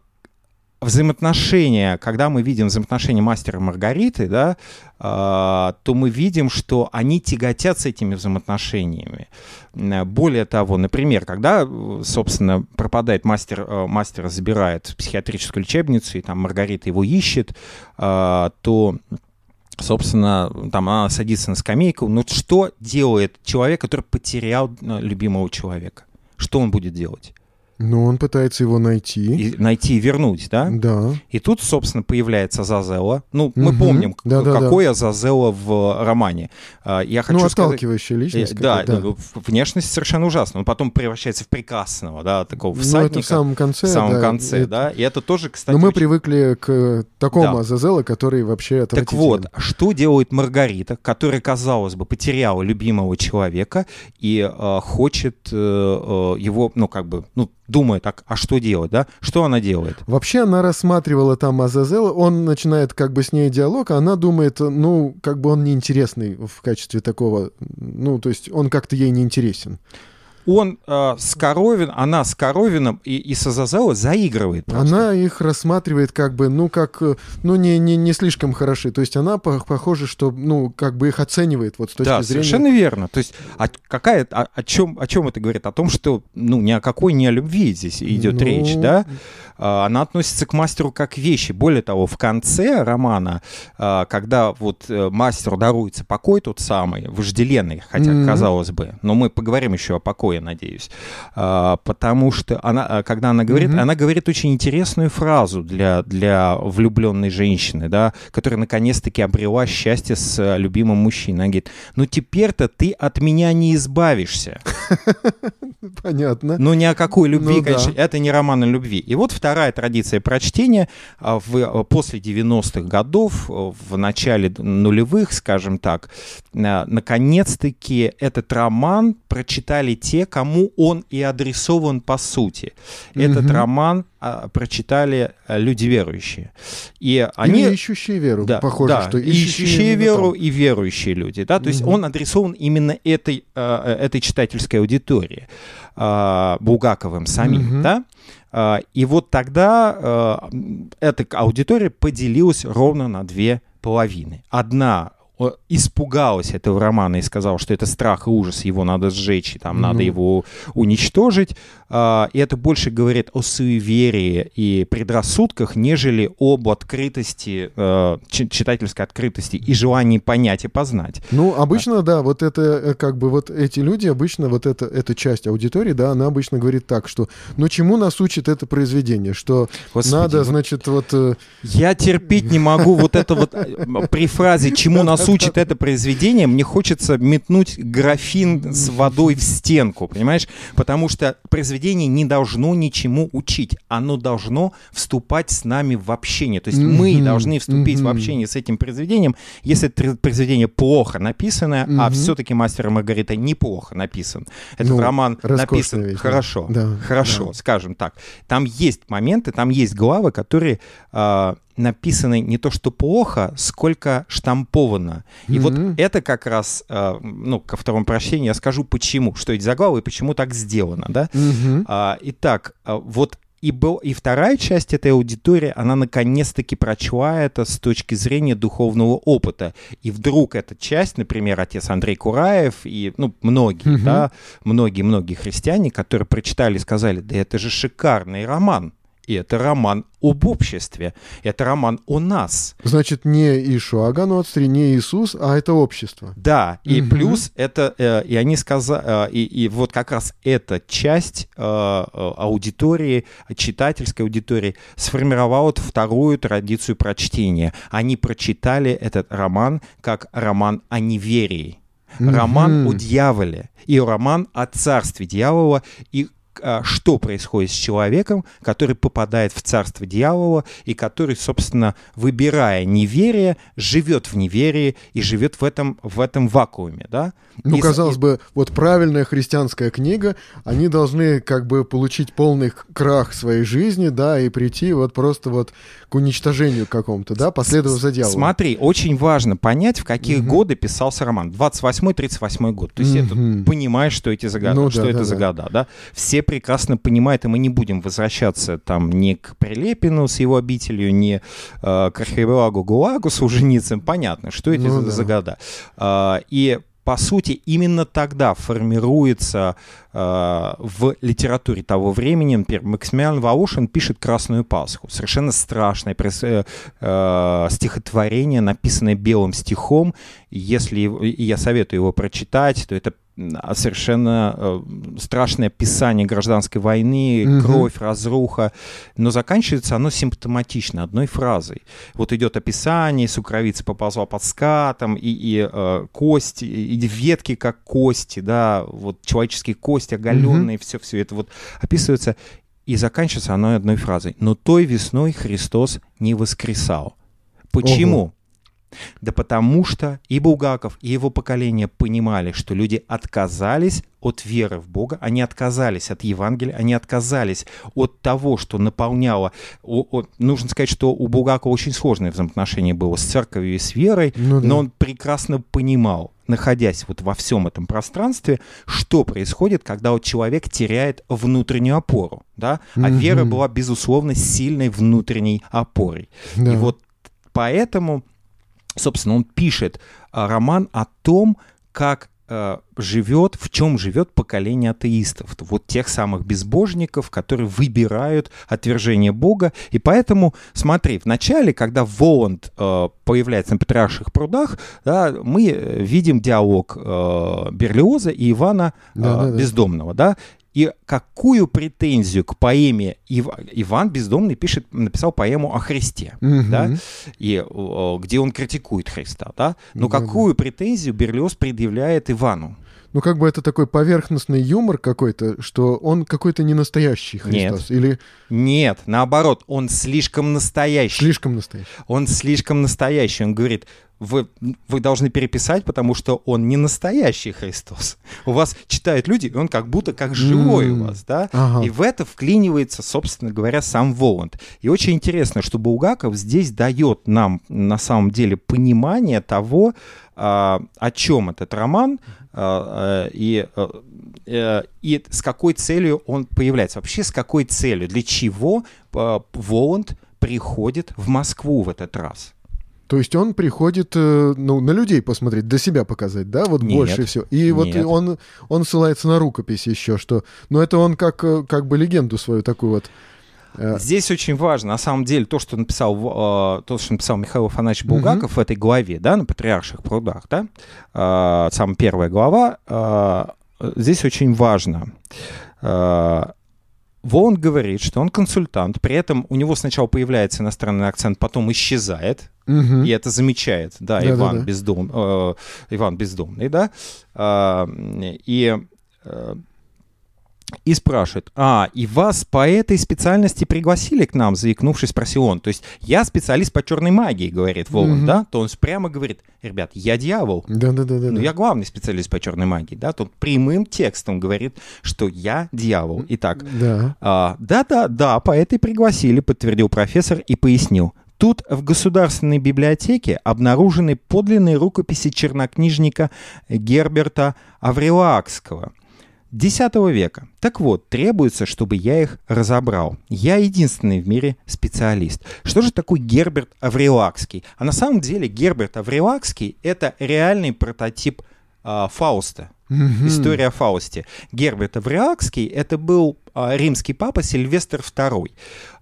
взаимоотношения, когда мы видим взаимоотношения мастера и Маргариты, да, а, то мы видим, что они тяготятся этими взаимоотношениями. М, Более того, например, когда, э, собственно, пропадает мастер, э, мастера забирает в психиатрическую лечебницу, и там Маргарита его ищет, а, то собственно, там она садится на скамейку. Ну, что делает человек, который потерял э, любимого человека? Что он будет делать? Ну, он пытается его найти. И найти и вернуть, да? Да. И тут, собственно, появляется Азазела. Ну, мы Мгм. помним, к- Да-да-да. какой Азазела в романе. А, Я хочу ну, сказать... отталкивающая личность. Э, Да, какая-то, ну, в- внешность совершенно ужасна. Он потом превращается в прекрасного, да, такого Ну, всадника. это в самом конце. в самом да, конце, это- да. И это тоже, кстати, Но мы очень- привыкли к такому Да. Азазелу, который вообще Так вот, что делает Маргарита, которая, казалось бы, потеряла любимого человека и э, хочет э, его, ну, как бы, ну, думает, так, а что делать, да? Что она делает? Вообще она рассматривала там Азазела, он начинает как бы с ней диалог, а она думает, ну, как бы он неинтересный в качестве такого, ну, то есть он как-то ей не интересен. Он э, с Коровин, она с Коровином и, и с Азазеллой заигрывает просто. Она их рассматривает как бы, ну, как, э, ну, не, не, не слишком хороши. То есть она по- похоже, что, ну, как бы их оценивает вот с точки да, зрения... совершенно верно. То есть, а какая, о, о чем, о чем это говорит? О том, что, ну, ни о какой не о любви здесь идет Ну, речь, да? А, Она относится к мастеру как вещи. Более того, в конце романа, а, когда вот э, мастеру даруется покой тот самый, вожделенный, хотя, Мгм. казалось бы, но мы поговорим еще о покое, надеюсь, А, потому что она, а, когда она говорит, Мгм. она говорит очень интересную фразу для, для влюбленной женщины, да, которая наконец-таки обрела счастье с э, любимым мужчиной. Она говорит, ну теперь-то ты от меня не избавишься. Понятно. Ну, ни о какой любви, Ну да. конечно, это не роман о любви. И вот вторая традиция прочтения а, в, а, после 90-х годов, а, в начале нулевых, скажем так, наконец-таки этот роман прочитали те, кому он и адресован по сути. Этот Мгм. роман а, прочитали а, люди верующие. И они... Или ищущие веру. Да, Похоже, да, что ищущие именно веру там. и верующие люди, да, то есть Мгм. он адресован именно этой, э, этой читательской аудитории, э, Булгаковым самим, Мгм. да, А, и вот тогда э, эта аудитория поделилась ровно на две половины. Одна испугалась этого романа и сказала, что это страх и ужас, его надо сжечь, и там надо Ну. его уничтожить. А, И это больше говорит о суеверии и предрассудках, нежели об открытости, э, чи- читательской открытости и желании понять и познать. Ну, обычно, да, вот это, э, как бы, вот эти люди, обычно, вот это, эта часть аудитории, да, она обычно говорит так, что, ну, чему нас учит это произведение, что Господи, надо, значит, вот... э, Я терпеть не могу вот это вот при фразе «чему нас учит это произведение», мне хочется метнуть графин с водой в стенку, понимаешь? Потому что произведение не должно ничему учить, оно должно вступать с нами в общение. То есть мы Мгм, должны вступить в мгм. общение с этим произведением, если это произведение плохо написанное, а Мгм. все-таки «Мастер и Маргарита» неплохо написан. Этот Ну, роман написан вещь, хорошо, Да, хорошо, да. скажем так. Там есть моменты, там есть главы, которые а, написаны не то что плохо, сколько штамповано. И вот Мгм. это как раз, а, ну, ко второму прощению я скажу, почему, что эти заглавы и почему так сделано, да. А, итак, а, вот и, был, и вторая часть этой аудитории, она наконец-таки прочла это с точки зрения духовного опыта. И вдруг эта часть, например, отец Андрей Кураев и ну, многие, Мгм. да, многие-многие христиане, которые прочитали, сказали, да это же шикарный роман. И это роман об обществе, это роман о нас. Значит, не Ишуа Ганотстри, не Иисус, а это общество. Да, и Мгм. плюс это, э, и они сказали, и, и вот как раз эта часть э, э, аудитории, читательской аудитории, сформировала вторую традицию прочтения. Они прочитали этот роман как роман о неверии, роман Мгм. о дьяволе и роман о царстве дьявола и что происходит с человеком, который попадает в царство дьявола и который, собственно, выбирая неверие, живет в неверии и живет в этом, в этом вакууме, да? Ну, и, казалось и... бы, вот правильная христианская книга, они должны как бы получить полный крах своей жизни, да, и прийти вот просто вот к уничтожению какому-то, да, последовав за дьяволом. Смотри, очень важно понять, в какие угу. годы писался роман. 28-38 год. То есть угу. это понимаешь, что эти загады, ну, что да, это да, за да. года, да? Все прекрасно понимают, и мы не будем возвращаться там ни к Прилепину с его обителью, ни э, к архипелагу Гулагу с Уженицем. Понятно, что эти ну, за, да. года. Э, и по сути, именно тогда формируется э, в литературе того времени, например, Максимилиан Волошин пишет «Красную Пасху». Совершенно страшное э, э, стихотворение, написанное белым стихом. Если я советую его прочитать, то это совершенно э, страшное описание гражданской войны, угу. кровь, разруха, но заканчивается оно симптоматично одной фразой. Вот идет описание, сукровица поползла под скатом, и, и э, кости, и ветки как кости, да, вот человеческие кости оголенные, угу. все, все это вот описывается, и заканчивается оно одной фразой. Но той весной Христос не воскресал. Почему? Ого. Да потому что и Булгаков, и его поколение понимали, что люди отказались от веры в Бога, они отказались от Евангелия, они отказались от того, что наполняло... О, о, нужно сказать, что у Булгакова очень сложное взаимоотношение было с церковью и с верой, ну, да. но он прекрасно понимал, находясь вот во всем этом пространстве, что происходит, когда вот человек теряет внутреннюю опору, да, а mm-hmm. вера была, безусловно, сильной внутренней опорой. Да. И вот поэтому собственно, он пишет а, роман о том, как э, живет, в чем живет поколение атеистов, вот тех самых безбожников, которые выбирают отвержение Бога. И поэтому, смотри, в начале, когда Воланд э, появляется на Петраших прудах, да, мы э, видим диалог э, Берлиоза и Ивана э, да, да, Бездомного, да, и какую претензию к поэме Ив... Иван Бездомный пишет, написал поэму о Христе, угу. да, и где он критикует Христа, да, но да, какую да. претензию Берлиоз предъявляет Ивану? Ну, как бы это такой поверхностный юмор какой-то, что он какой-то не настоящий Христос. Нет. Или... Нет, наоборот, он слишком настоящий. Слишком настоящий. Он слишком настоящий. Он говорит, вы, вы должны переписать, потому что он не настоящий Христос. У вас читают люди, и он как будто как живой mm. у вас, да? Ага. И в это вклинивается, собственно говоря, сам Воланд. И очень интересно, что Булгаков здесь дает нам на самом деле понимание того, а, о чем этот роман а, а, и, э, и с какой целью он появляется. Вообще, с какой целью, для чего Воланд приходит в Москву в этот раз. То есть он приходит э, ну, на людей посмотреть, до себя показать, да, вот нет, больше всего. И нет. вот он, он ссылается на рукопись еще, что... Ну, это он как, э, как бы легенду свою такую вот... Э, Здесь очень важно, на самом деле, то, что написал, то, что написал Михаил Афанасьевич Булгаков угу. в этой главе, да, на Патриарших прудах, да, самая первая глава, здесь очень важно. Волн говорит, что он консультант, при этом у него сначала появляется иностранный акцент, потом исчезает, угу. и это замечает, да, да Иван, да, да. Бездом, э, Иван Бездомный, да, э, и э, и спрашивает, а, и вас по этой специальности пригласили к нам, заикнувшись, спросил он. То есть я специалист по черной магии, говорит Волан, mm-hmm. да? То он прямо говорит, ребят, я дьявол. Да-да-да. Ну, я главный специалист по черной магии, да? Тут прямым текстом говорит, что я дьявол. Итак, да. А, да-да, да, по этой пригласили, подтвердил профессор и пояснил. Тут в Государственной библиотеке обнаружены подлинные рукописи чернокнижника Герберта Аврилакского – X века. Так вот, требуется, чтобы я их разобрал. Я единственный в мире специалист. Что же такое Герберт Аврилакский? А на самом деле Герберт Аврилакский — это реальный прототип э, Фауста. Mm-hmm. История о Фаусте. Герберт Аврилакский — это был э, римский папа Сильвестр II.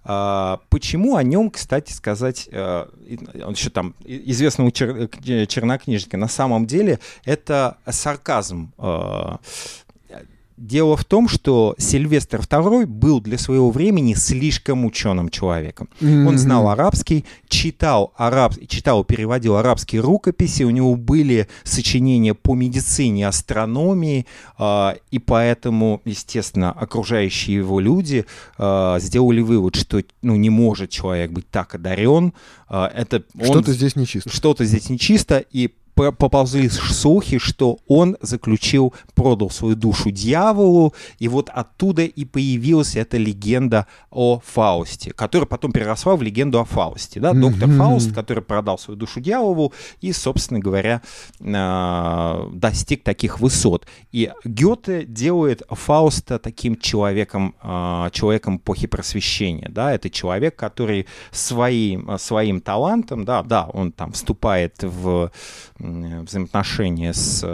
Э, почему о нем, кстати сказать, э, он еще там известного чер- чернокнижника, на самом деле это сарказм дело в том, что Сильвестр II был для своего времени слишком ученым человеком. Mm-hmm. Он знал арабский, читал, араб, читал, переводил арабские рукописи, у него были сочинения по медицине, астрономии, э, и поэтому, естественно, окружающие его люди э, сделали вывод, что ну, не может человек быть так одарен. Э, это что-то здесь нечисто. Что-то здесь нечисто, и поползли слухи, что он заключил, продал свою душу дьяволу, и вот оттуда и появилась эта легенда о Фаусте, которая потом переросла в легенду о Фаусте. Да? Доктор mm-hmm. Фауст, который продал свою душу дьяволу и, собственно говоря, а, достиг таких высот. И Гёте делает Фауста таким человеком, а, человеком эпохи просвещения. Да? Это человек, который своим, своим талантом, да, да, он там вступает в взаимоотношения с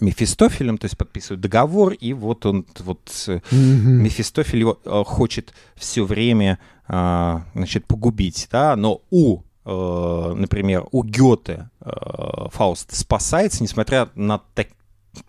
Мефистофелем, то есть подписывают договор, и вот он, вот mm-hmm. Мефистофель его э, хочет все время, значит, погубить, да, но у э, например, у Гёте Фауст спасается, несмотря на так,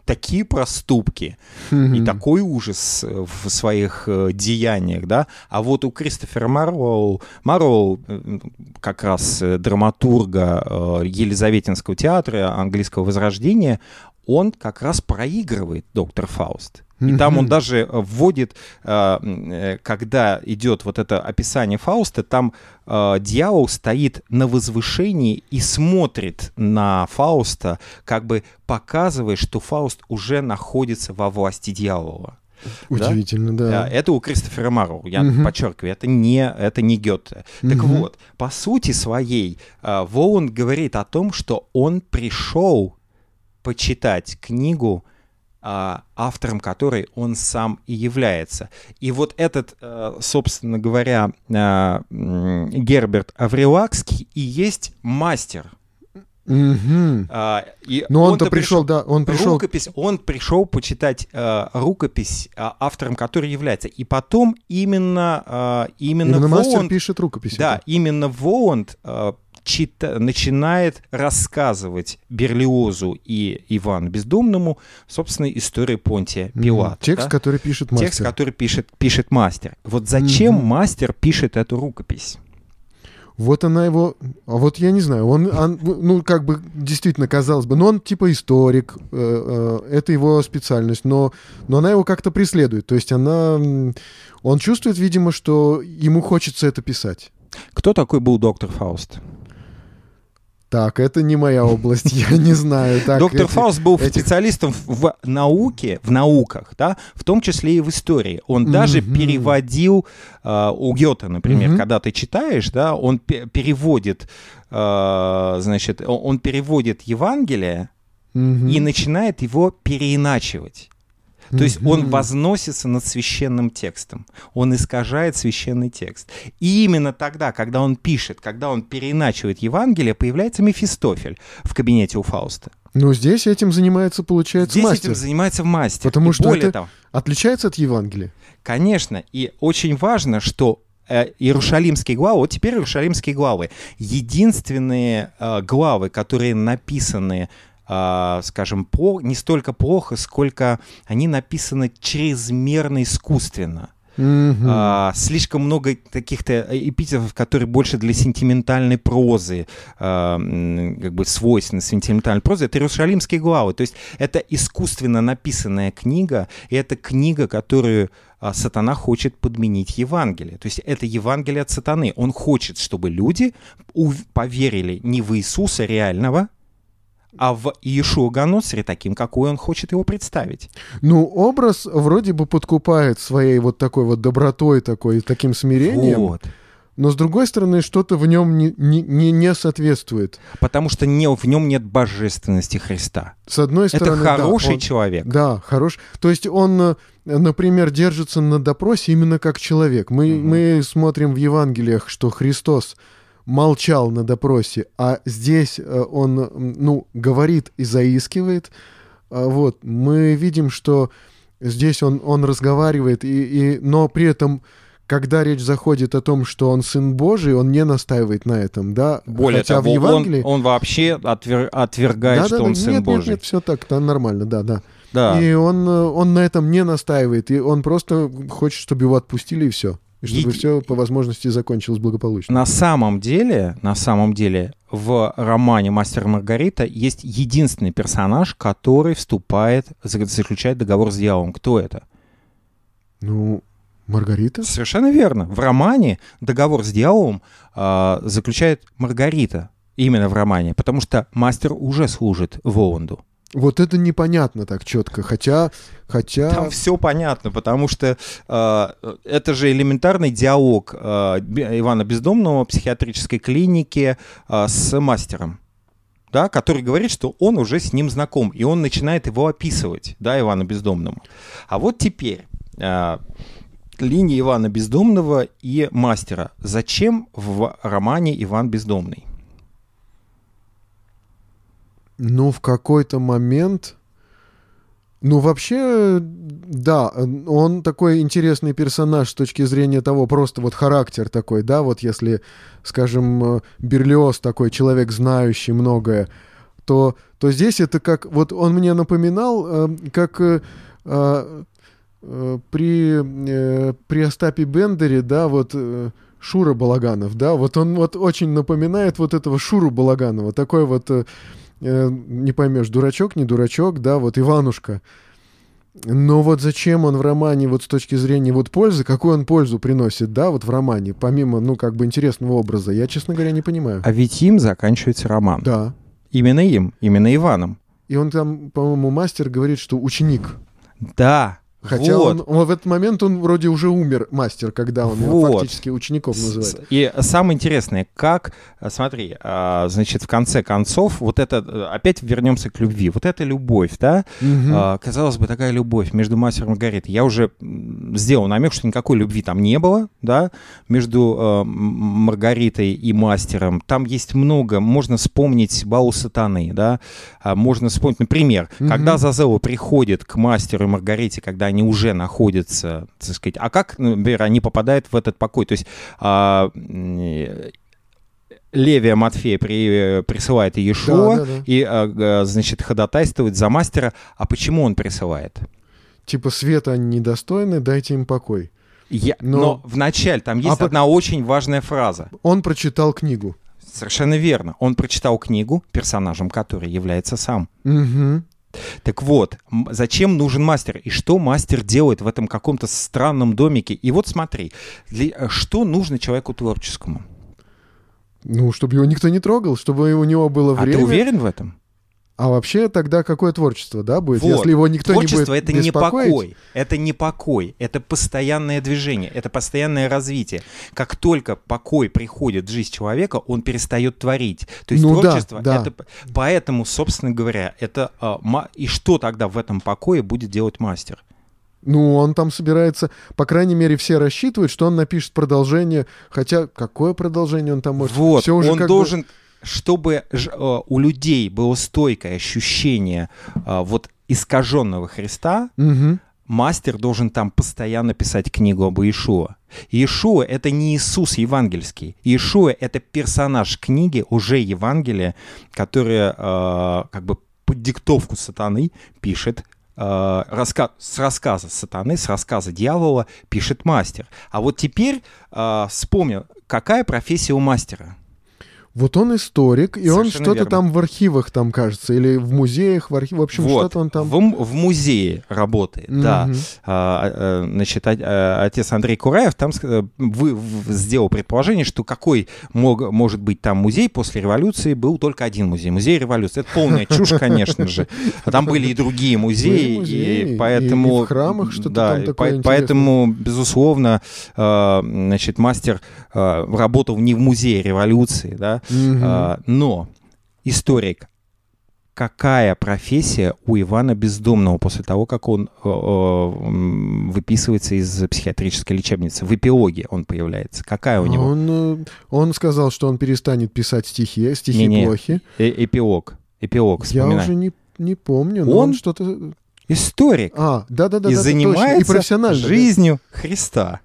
такие проступки mm-hmm. и такой ужас в своих э, деяниях, да, а вот у Кристофера Марлоу, Марлоу э, как раз э, драматурга э, Елизаветинского театра английского возрождения, он как раз проигрывает доктор Фауст. И там он даже э, вводит, э, э, когда идет вот это описание Фауста, там дьявол стоит на возвышении и смотрит на Фауста, как бы показывая, что Фауст уже находится во власти дьявола. Удивительно, да. да. Это у Кристофера Марроу, я угу. подчеркиваю, это не, это не Гёте. Угу. Так вот, по сути своей, Воланд говорит о том, что он пришел почитать книгу а, автором которой он сам и является. И вот этот, э, собственно говоря, э, Герберт Аврилакский и есть мастер. Угу. А, и Но он-то пришел, да, он пришел. Рукопись, он пришел почитать э, рукопись, автором которой является. И потом именно э, именно, именно Воланд, мастер пишет рукопись. Да, это. именно Воланд э, чита, начинает рассказывать Берлиозу и Ивану Бездомному, собственно, историю Понтия Пилата. Mm, текст, да? который пишет мастер. Текст, который пишет, пишет мастер. Вот зачем mm-hmm. мастер пишет эту рукопись? Вот она его... А вот я не знаю, он, он ну, как бы, действительно, казалось бы, но он типа историк, э, э, это его специальность, но, но она его как-то преследует. То есть она... Он чувствует, видимо, что ему хочется это писать. Кто такой был доктор Фауст? Так, это не моя область, я не знаю. Так, Доктор эти, Фауст был этих... специалистом в науке, в науках, да, в том числе и в истории. Он mm-hmm. даже переводил э, у Гёта, например, mm-hmm. когда ты читаешь, да, он переводит, э, значит, он переводит Евангелие mm-hmm. и начинает его переиначивать. То есть он возносится над священным текстом, он искажает священный текст. И именно тогда, когда он пишет, когда он переиначивает Евангелие, появляется Мефистофель в кабинете у Фауста. Ну, здесь этим занимается, получается, здесь мастер. этим занимается мастер. Потому и что более это того, отличается от Евангелия. Конечно, и очень важно, что э, Иерушалимские главы, вот теперь Иерушалимские главы, единственные э, главы, которые написаны скажем, по, не столько плохо, сколько они написаны чрезмерно искусственно. Mm-hmm. А, слишком много каких-то эпитетов, которые больше для сентиментальной прозы, а, как бы свойственны сентиментальной прозе. Это Иерусалимские главы. То есть это искусственно написанная книга, и это книга, которую а, сатана хочет подменить Евангелие. То есть это Евангелие от сатаны. Он хочет, чтобы люди поверили не в Иисуса реального, а в Иешуа Ганоцере таким, какой он хочет его представить. Ну, образ вроде бы подкупает своей вот такой вот добротой, такой, таким смирением. Вот. Но с другой стороны, что-то в нем не, не, не соответствует. Потому что не, в нем нет божественности Христа. С одной стороны, это хороший да, он, человек. Да, хорош. То есть он, э, например, держится на допросе именно как человек. Мы, угу. мы смотрим в Евангелиях, что Христос молчал на допросе, а здесь э, он, ну, говорит и заискивает. А вот, мы видим, что здесь он, он разговаривает, и, и, но при этом когда речь заходит о том, что он сын Божий, он не настаивает на этом, да? Более Хотя того, в Евангелии... он, он вообще отвер... отвергает, да, что да, он да, сын нет, Божий. Нет, нет, все так, да, нормально, да, да. Да. И он, э, он на этом не настаивает, и он просто хочет, чтобы его отпустили, и все. И чтобы Еди- все по возможности закончилось благополучно. На самом деле, на самом деле, в романе «Мастер и Маргарита» есть единственный персонаж, который вступает, за- заключает договор с дьяволом. Кто это? Ну, Маргарита? Совершенно верно. В романе договор с дьяволом а, заключает Маргарита. Именно в романе, потому что мастер уже служит Воланду. Вот это непонятно так четко, хотя... хотя... Там все понятно, потому что э, это же элементарный диалог э, Ивана Бездомного в психиатрической клинике э, с мастером. Да, который говорит, что он уже с ним знаком, и он начинает его описывать, да, Ивана Бездомному. А вот теперь э, линия Ивана Бездомного и мастера. Зачем в романе Иван Бездомный? Ну, в какой-то момент... Ну, вообще, да, он такой интересный персонаж с точки зрения того, просто вот характер такой, да, вот если, скажем, Берлиоз такой человек, знающий многое, то, то здесь это как, вот он мне напоминал, э, как э, э, при, при Остапе Бендере, да, вот Шура Балаганов, да, вот он вот очень напоминает вот этого Шуру Балаганова, такой вот, э, не поймешь, дурачок, не дурачок, да, вот Иванушка. Но вот зачем он в романе, вот с точки зрения вот пользы, какую он пользу приносит, да, вот в романе, помимо, ну, как бы интересного образа, я, честно говоря, не понимаю. А ведь им заканчивается роман. Да. Именно им, именно Иваном. И он там, по-моему, мастер говорит, что ученик. Да. Хотя вот. он, он в этот момент он вроде уже умер, мастер, когда он его Вот. фактически учеником называет. И самое интересное, как, а, смотри, а, значит, в конце концов, вот это, э, опять вернемся к любви, вот эта любовь, да, а, казалось бы, такая любовь между мастером и Маргаритой. Я уже сделал намек, что никакой любви там не было, да, между э, Маргаритой и мастером. Там есть много, можно вспомнить Балу Сатаны, да, можно вспомнить, например, Мгм. когда Зазела приходит к мастеру и Маргарите, когда они уже находятся, так сказать, а как, например, они попадают в этот покой? То есть а, Левия Матфея при, присылает Иешуа, Да, да, да. и, а, значит, ходатайствует за мастера. А почему он присылает? Типа света они недостойны, дайте им покой. Я- Но- Но, в начале там есть А по- одна очень важная фраза. Он прочитал книгу. Совершенно верно. Он прочитал книгу, персонажем которой является сам. Мгм. Так вот, зачем нужен мастер? И что мастер делает в этом каком-то странном домике? И вот смотри, для- э, что нужно человеку творческому? Ну, чтобы его никто не трогал, чтобы у него было А время. ты уверен в этом? А вообще тогда какое творчество, да, будет? Вот. Если его никто Творчество не будет это не покой, это не покой, это постоянное движение, это постоянное развитие. Как только покой приходит в жизнь человека, он перестает творить. То есть Ну да, творчество да. это п- поэтому, собственно говоря, это а, и что тогда в этом покое будет делать мастер? Ну, он там собирается, по крайней мере, все рассчитывают, что он напишет продолжение. Хотя, какое продолжение он там может? Вот, Всё уже он как бы- должен, чтобы э, у людей было стойкое ощущение а, вот искаженного Христа, Мгм. мастер должен там постоянно писать книгу об Иешуа. Иешуа — это не Иисус евангельский. Иешуа — это персонаж книги, уже Евангелия, которая э, как бы под диктовку сатаны пишет э, раска- с рассказа сатаны, с рассказа дьявола пишет мастер. А вот теперь э, вспомнил, какая профессия у мастера? Вот он историк, и он Совершенно что-то верно. там в архивах там, кажется, или в музеях, в архивах. В общем, вот, что-то он там... в, в музее работает, да. Мгм. А, а, значит, а- а, отец Андрей Кураев там ск- вы, в- сделал предположение, что какой мог, может быть там музей после революции, был только один музей, музей революции. Это полная чушь, конечно же. А там были и другие музеи, и- поэтому... в храмах что-то да, там такое. Поэтому, безусловно, значит, мастер работал не в музее революции, да, Мгм. а, но историк, какая профессия у Ивана Бездомного после того, как он э, э, выписывается из психиатрической лечебницы? В эпилоге он появляется. Какая у него? Он, э, он сказал, что он перестанет писать стихи, стихи Не-не. плохи. Э, эпилог. Эпилог, Я вспоминай. уже не, не помню, но Он он, что-то... Историк. А, да-да-да. и да, точно. занимается и профессионально. да. жизнью Христа.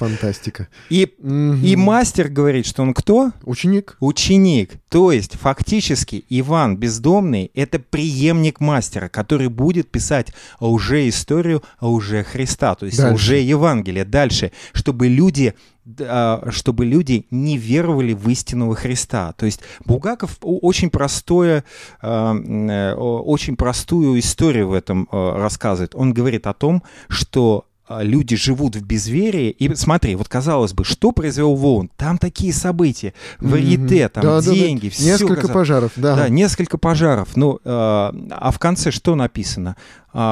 Фантастика. И, mm-hmm. и мастер говорит, что он кто? Ученик. Ученик. То есть фактически Иван Бездомный — это преемник мастера, который будет писать уже историю уже Христа, то есть Дальше. уже Евангелие. Дальше, чтобы люди а, чтобы люди не веровали в истинного Христа. То есть Булгаков очень простое, а, э, очень простую историю в этом а, рассказывает. Он говорит о том, что люди живут в безверии. И смотри, вот казалось бы, что произвел Воун? Там такие события, варите, там да, деньги, да, да. все. Несколько казалось. пожаров, да. Да, несколько пожаров. Ну, а в конце что написано?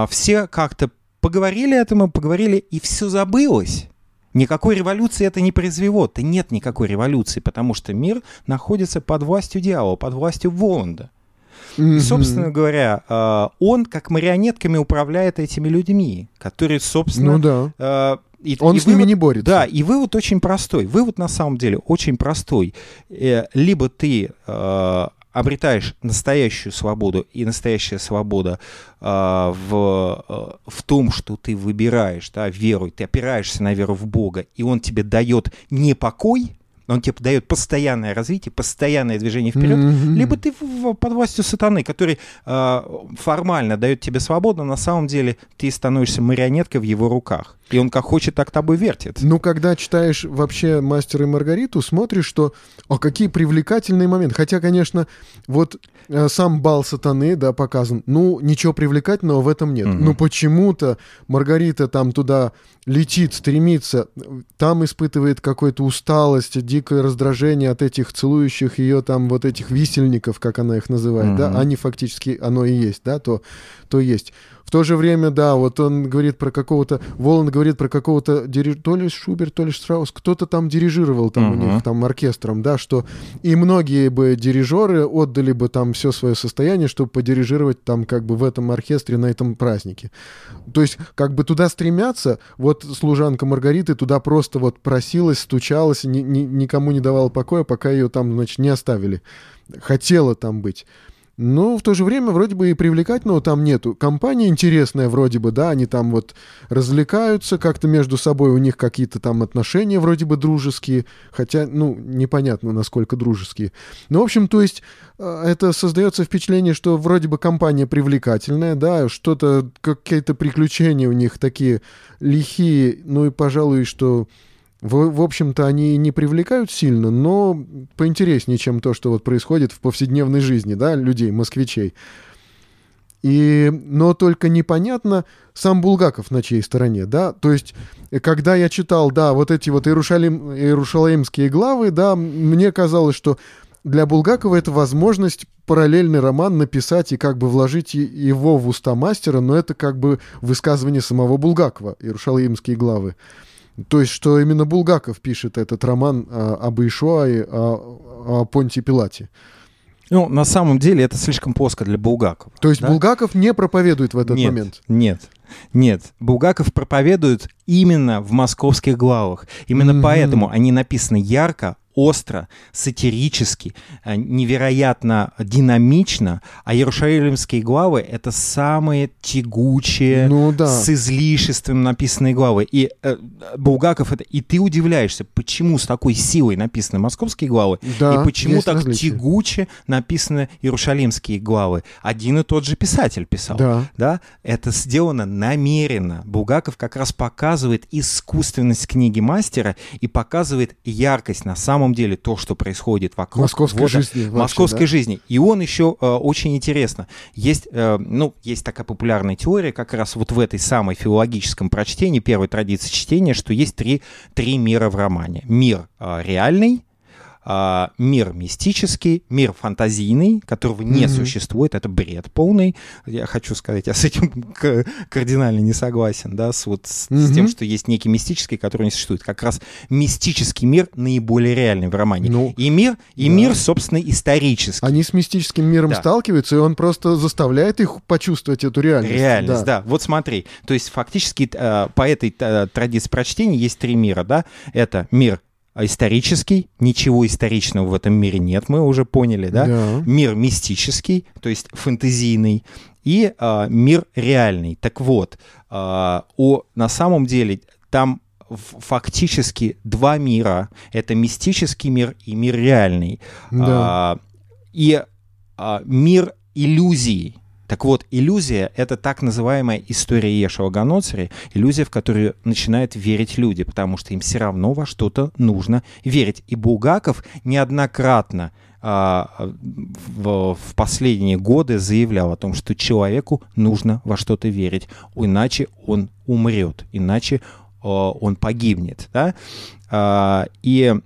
Все как-то поговорили этому, поговорили, и все забылось. Никакой революции это не произвело. Да нет никакой революции, потому что мир находится под властью дьявола, под властью Воланда. Mm-hmm. И, собственно говоря, э, он как марионетками управляет этими людьми, которые, собственно... Ну да. Э, и, он и с вывод, ними не борется. Да, и вывод очень простой. Вывод на самом деле очень простой. Э, либо ты обретаешь настоящую свободу, и настоящая свобода э, в, э, в том, что ты выбираешь да, веру, ты опираешься на веру в Бога, и Он тебе дает не покой, он тебе дает постоянное развитие, постоянное движение вперед, mm-hmm. либо ты в, под властью сатаны, который э, формально дает тебе свободу, на самом деле ты становишься марионеткой в его руках. И он как хочет, так тобой вертит. Ну, когда читаешь вообще «Мастера и Маргариту», смотришь, что, о, какие привлекательные моменты. Хотя, конечно, вот э, сам бал сатаны, да, показан. Ну, ничего привлекательного в этом нет. Mm-hmm. Но почему-то Маргарита там туда летит, стремится, там испытывает какую-то усталость, дикое раздражение от этих целующих ее там вот этих висельников, как она их называет, mm-hmm. да, они фактически, оно и есть, да, то, то есть. В то же время, да, вот он говорит про какого-то, Воланд говорит про какого-то, то ли Шуберт, то ли Штраус, кто-то там дирижировал там uh-huh. у них, там оркестром, да, что и многие бы дирижеры отдали бы там все свое состояние, чтобы подирижировать там как бы в этом оркестре на этом празднике. То есть как бы туда стремятся, вот служанка Маргариты туда просто вот просилась, стучалась, ни, ни, никому не давала покоя, пока ее там, значит, не оставили. Хотела там быть. Ну, в то же время вроде бы и привлекательного там нету. Компания интересная вроде бы, да, они там вот развлекаются как-то между собой, у них какие-то там отношения вроде бы дружеские, хотя, ну, непонятно, насколько дружеские. Ну, в общем, то есть э, это создается впечатление, что вроде бы компания привлекательная, да, что-то, какие-то приключения у них такие лихие, ну и, пожалуй, что в, в общем-то, они не привлекают сильно, но поинтереснее, чем то, что вот происходит в повседневной жизни, да, людей, москвичей. И, но только непонятно сам Булгаков на чьей стороне, да, то есть, когда я читал, да, вот эти вот Иерушалим, иерушалаимские главы, да, мне казалось, что для Булгакова это возможность параллельный роман написать и как бы вложить его в уста мастера, но это как бы высказывание самого Булгакова, Иерушалимские главы. То есть, что именно Булгаков пишет этот роман а, об Ишуае, о, о Понте Пилате. Ну, на самом деле это слишком плоско для Булгакова. То есть да? Булгаков не проповедует в этот нет, момент? Нет, нет. Булгаков проповедует именно в московских главах. Именно mm-hmm. поэтому они написаны ярко, остро, сатирически, э, невероятно динамично, а Иерушалимские главы — это самые тягучие, ну, да. с излишеством написанные главы. И э, Булгаков это... И ты удивляешься, почему с такой силой написаны московские главы, да, и почему так различия. тягуче написаны Иерушалимские главы. Один и тот же писатель писал. Да. да. Это сделано намеренно. Булгаков как раз показывает искусственность книги мастера и показывает яркость на самом самом деле то, что происходит вокруг. Московской вот, жизни. Вообще, московской да? жизни. И он еще э, очень интересно. Есть, э, ну, есть такая популярная теория как раз вот в этой самой филологическом прочтении, первой традиции чтения, что есть три, три мира в романе. Мир э, реальный, а, мир мистический, мир фантазийный, которого не mm-hmm. существует, это бред полный. Я хочу сказать, я с этим кардинально не согласен, да, с, вот, с, mm-hmm. с тем, что есть некий мистический, который не существует. Как раз мистический мир наиболее реальный в романе. Ну, и мир, и да. мир, собственно, исторический. Они с мистическим миром да. сталкиваются, и он просто заставляет их почувствовать эту реальность. Реальность, да. да. Вот смотри, то есть фактически э, по этой э, традиции прочтения есть три мира, да. Это мир исторический, ничего историчного в этом мире нет, мы уже поняли, да? да. Мир мистический, то есть фэнтезийный, и а, мир реальный. Так вот, а, о, на самом деле там фактически два мира. Это мистический мир и мир реальный. Да. А, и а, мир иллюзий. Так вот, иллюзия — это так называемая история Ешева Ганоцари, иллюзия, в которую начинают верить люди, потому что им все равно во что-то нужно верить. И Булгаков неоднократно а, в, в последние годы заявлял о том, что человеку нужно во что-то верить, иначе он умрет, иначе а, он погибнет. Да? А, и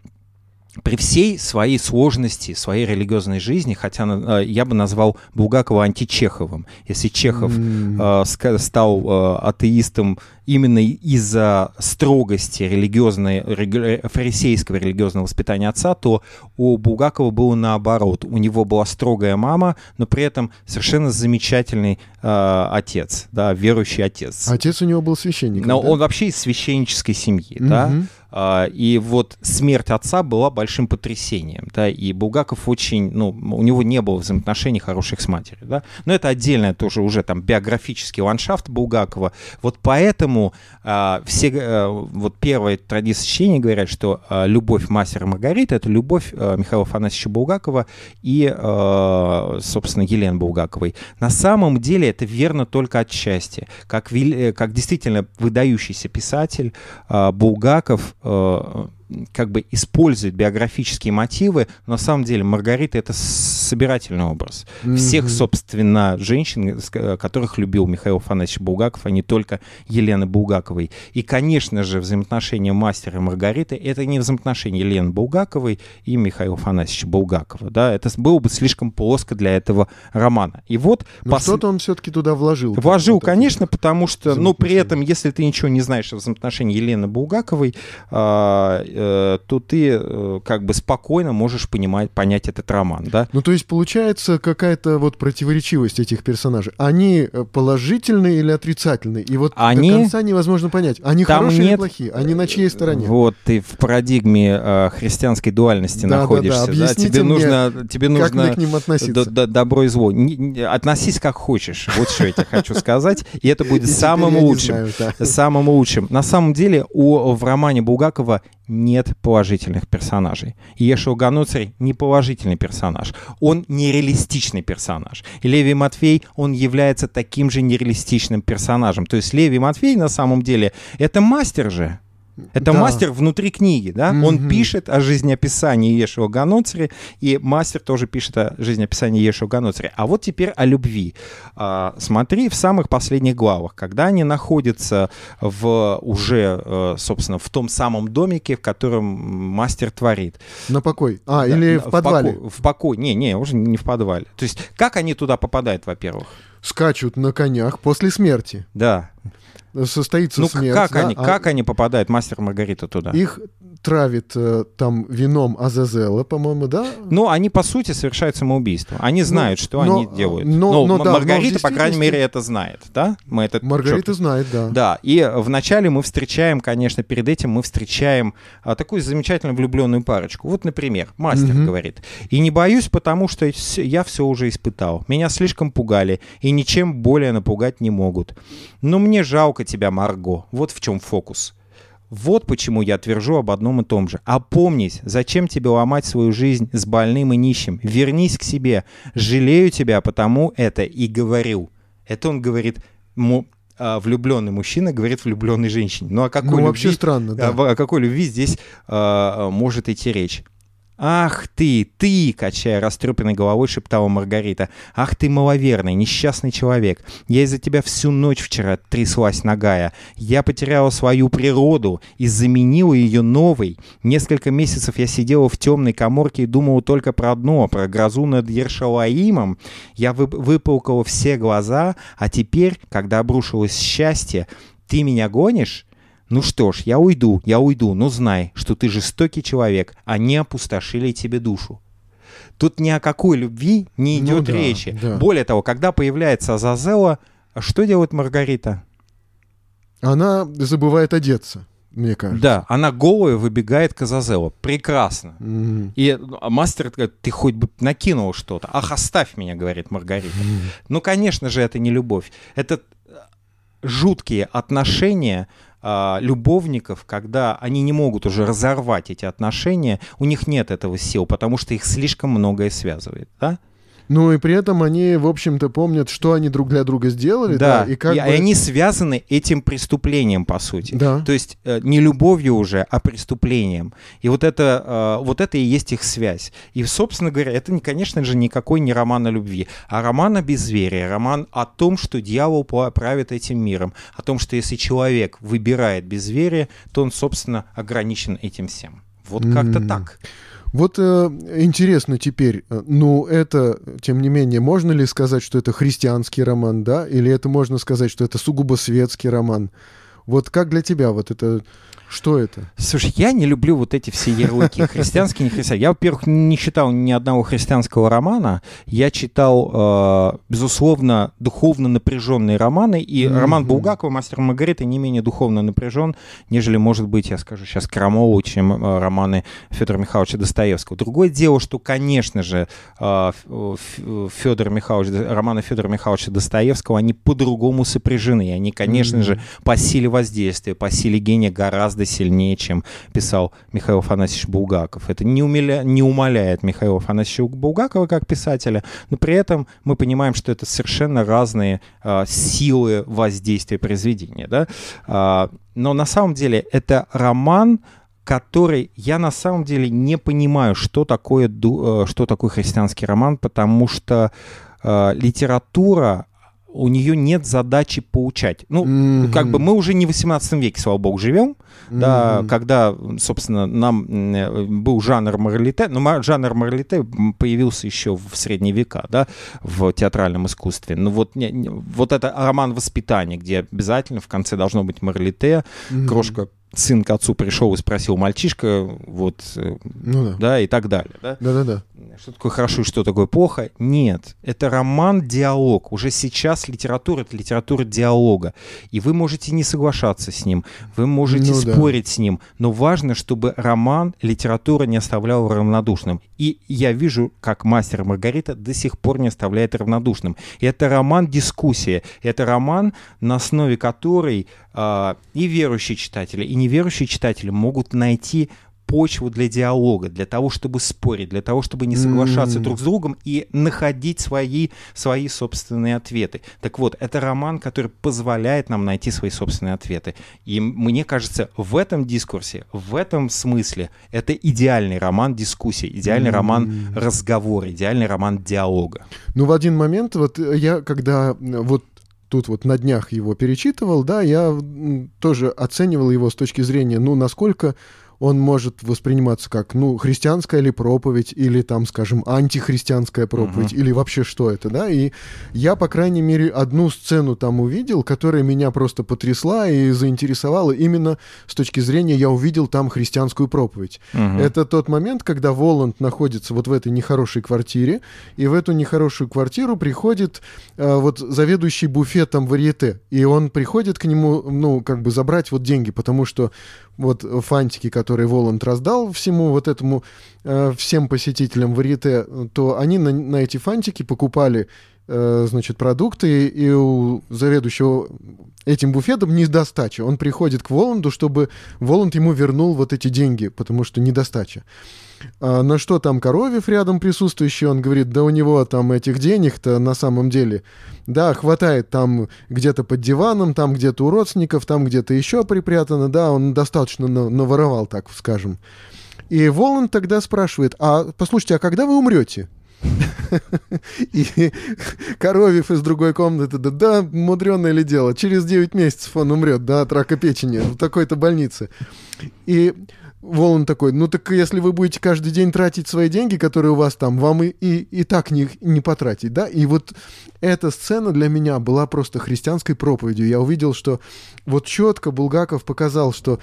при всей своей сложности, своей религиозной жизни, хотя э, я бы назвал Булгакова античеховым. Если Чехов mm. э, стал э, атеистом именно из-за строгости религиозной, религи, фарисейского религиозного воспитания отца, то у Булгакова было наоборот. У него была строгая мама, но при этом совершенно замечательный э, отец, да, верующий отец. Отец у него был священник. Но да? он вообще из священнической семьи, mm-hmm. да. А, и вот смерть отца была большим потрясением, да, и Булгаков очень, ну, у него не было взаимоотношений хороших с матерью, да, но это отдельное тоже уже там биографический ландшафт Булгакова, вот поэтому а, все, а, вот первая традиция чтения говорят, что а, любовь мастера Маргариты — это любовь Михаила Афанасьевича Булгакова и, собственно, Елены Булгаковой. На самом деле это верно только отчасти, как, э, как действительно выдающийся писатель Булгаков Э, как бы использует биографические мотивы, но на самом деле Маргарита это собирательный образ. Mm-hmm. Всех, собственно, женщин, которых любил Михаил Афанасьевич Булгаков, а не только Елены Булгаковой. И, конечно же, взаимоотношения мастера и Маргариты — это не взаимоотношения Елены Булгаковой и Михаила Афанасьевича Булгакова. Да? Это было бы слишком плоско для этого романа. И вот... Но пос... что-то он все-таки туда вложил. Вложил, вот конечно, потому что, ну, при этом, если ты ничего не знаешь о взаимоотношении Елены Булгаковой, а, э, то ты э, как бы спокойно можешь понимать, понять этот роман, да? Ну, то есть получается какая-то вот противоречивость этих персонажей. Они э, положительные или отрицательные? И вот они... до конца невозможно понять, они Там хорошие нет... или плохие, они на чьей стороне? Вот ты в парадигме э, христианской дуальности да, находишься, да, да. да? Тебе мне, нужно, тебе нужно как мне к ним относиться. Д- добро и зло. Не, относись как хочешь. Вот что я тебе хочу сказать. И это будет самым лучшим. Самым лучшим. На самом деле у, в романе Булгакова нет положительных персонажей. Ешо Ганоцарь не положительный персонаж. Он нереалистичный персонаж. И Леви Матвей, он является таким же нереалистичным персонажем. То есть Леви Матвей на самом деле это мастер же. Это да. мастер внутри книги, да? Mm-hmm. Он пишет о жизнеописании Ешева Ганоцари, и мастер тоже пишет о жизнеописании Ешева Ганоцари. А вот теперь о любви. А, смотри в самых последних главах, когда они находятся в уже, э, собственно, в том самом домике, в котором мастер творит. На покой. А, да, или в подвале. В покой, в покой. Не, не, уже не в подвале. То есть, как они туда попадают, во-первых? Скачут на конях после смерти. Да состоится ну, смерть. Как, да? они, а... как они попадают, мастер Маргарита, туда? Их травит э, там вином Азазела, по-моему, да? Ну, они, по сути, совершают самоубийство. Они ну, знают, ну, что но, они делают. Но, но, но, да, Маргарита, по крайней мере, это знает, да? Мы это Маргарита четко... знает, да. Да, и вначале мы встречаем, конечно, перед этим мы встречаем а, такую замечательно влюбленную парочку. Вот, например, мастер угу. говорит, и не боюсь, потому что я все уже испытал. Меня слишком пугали, и ничем более напугать не могут. Но мне жалко тебя, Марго. Вот в чем фокус. Вот почему я твержу об одном и том же. Опомнись, зачем тебе ломать свою жизнь с больным и нищим? Вернись к себе. Жалею тебя, потому это и говорю. Это он говорит му, а, влюбленный мужчина говорит влюбленной женщине. Ну, о какой ну, любви, вообще странно, да. О, о какой любви здесь а, может идти речь? «Ах ты, ты!» — качая растрепанной головой, шептала Маргарита. «Ах ты, маловерный, несчастный человек! Я из-за тебя всю ночь вчера тряслась ногая. Я потеряла свою природу и заменила ее новой. Несколько месяцев я сидела в темной коморке и думала только про одно, про грозу над Ершалаимом. Я вып выполкала все глаза, а теперь, когда обрушилось счастье, ты меня гонишь?» Ну что ж, я уйду, я уйду, но знай, что ты жестокий человек, они опустошили тебе душу. Тут ни о какой любви не идет ну, да, речи. Да. Более того, когда появляется Азазела, что делает Маргарита? Она забывает одеться мне кажется. Да, она голая выбегает к Азазелу. Прекрасно. Mm-hmm. И а мастер говорит, ты хоть бы накинул что-то. Ах, оставь меня, говорит Маргарита. Mm-hmm. Ну, конечно же, это не любовь. Это жуткие отношения э, любовников, когда они не могут уже разорвать эти отношения, у них нет этого сил, потому что их слишком многое связывает, да? Ну и при этом они, в общем-то, помнят, что они друг для друга сделали. Да, да и, как и, бы... они связаны этим преступлением, по сути. Да. То есть э, не любовью уже, а преступлением. И вот это, э, вот это и есть их связь. И, собственно говоря, это, конечно же, никакой не роман о любви, а роман о безверии, роман о том, что дьявол правит этим миром, о том, что если человек выбирает безверие, то он, собственно, ограничен этим всем. Вот как-то mm. так. Вот э, интересно теперь, э, ну это, тем не менее, можно ли сказать, что это христианский роман, да, или это можно сказать, что это сугубо светский роман? Вот как для тебя вот это что это? Слушай, я не люблю вот эти все ярлыки. Христианский, не христианский. Я, во-первых, не читал ни одного христианского романа. Я читал, э, безусловно, духовно напряженные романы. И mm-hmm. роман Булгакова «Мастер Маргарита» не менее духовно напряжен, нежели, может быть, я скажу сейчас, Крамолу, чем э, романы Федора Михайловича Достоевского. Другое дело, что, конечно же, э, Федор Михайлович, романы Федора Михайловича Достоевского, они по-другому сопряжены. Они, конечно mm-hmm. же, по силе воздействия, по силе гения гораздо гораздо сильнее, чем писал Михаил Афанасьевич Булгаков. Это не, умиля... не умаляет Михаила Афанасьевича Булгакова как писателя, но при этом мы понимаем, что это совершенно разные э, силы воздействия произведения. Да? Э, но на самом деле это роман, который я на самом деле не понимаю, что такое, э, что такое христианский роман, потому что э, литература у нее нет задачи поучать. Ну, mm-hmm. как бы мы уже не в 18 веке, слава богу, живем, mm-hmm. да, когда, собственно, нам был жанр моралите, но жанр моралите появился еще в средние века, да, в театральном искусстве. Ну, вот, не, не, вот это роман воспитания, где обязательно в конце должно быть моралите, mm-hmm. крошка сын к отцу пришел и спросил мальчишка, вот, э, ну, да. да, и так далее. Да? Да-да-да. Что такое хорошо и что такое плохо? Нет, это роман-диалог. Уже сейчас литература — это литература диалога. И вы можете не соглашаться с ним, вы можете ну, спорить да. с ним, но важно, чтобы роман, литература не оставляла равнодушным. И я вижу, как мастер Маргарита до сих пор не оставляет равнодушным. И это роман-дискуссия, это роман, на основе которой э, и верующие читатели, и неверующие читатели могут найти почву для диалога, для того, чтобы спорить, для того, чтобы не соглашаться mm. друг с другом и находить свои, свои собственные ответы. Так вот, это роман, который позволяет нам найти свои собственные ответы. И мне кажется, в этом дискурсе, в этом смысле, это идеальный роман дискуссии, идеальный mm. роман разговора, идеальный роман диалога. Ну, в один момент, вот я, когда вот тут вот на днях его перечитывал, да, я тоже оценивал его с точки зрения, ну, насколько он может восприниматься как, ну, христианская ли проповедь, или там, скажем, антихристианская проповедь, uh-huh. или вообще что это, да, и я, по крайней мере, одну сцену там увидел, которая меня просто потрясла и заинтересовала именно с точки зрения, я увидел там христианскую проповедь. Uh-huh. Это тот момент, когда Воланд находится вот в этой нехорошей квартире, и в эту нехорошую квартиру приходит э, вот заведующий буфетом варьете, и он приходит к нему, ну, как бы забрать вот деньги, потому что вот фантики, которые Воланд раздал всему вот этому, э, всем посетителям Варите, то они на, на эти фантики покупали, э, значит, продукты, и у заведующего этим буфетом недостача. Он приходит к Воланду, чтобы Воланд ему вернул вот эти деньги, потому что недостача. А на что там Коровев рядом присутствующий, он говорит, да у него там этих денег-то на самом деле, да, хватает там где-то под диваном, там где-то у родственников, там где-то еще припрятано, да, он достаточно наворовал, так скажем. И Воланд тогда спрашивает, а послушайте, а когда вы умрете? И Коровев из другой комнаты, да, да, мудреное ли дело, через 9 месяцев он умрет, да, от рака печени в такой-то больнице. И Волан такой, ну так если вы будете каждый день тратить свои деньги, которые у вас там, вам и, и, и так не, не потратить, да? И вот эта сцена для меня была просто христианской проповедью. Я увидел, что вот четко Булгаков показал, что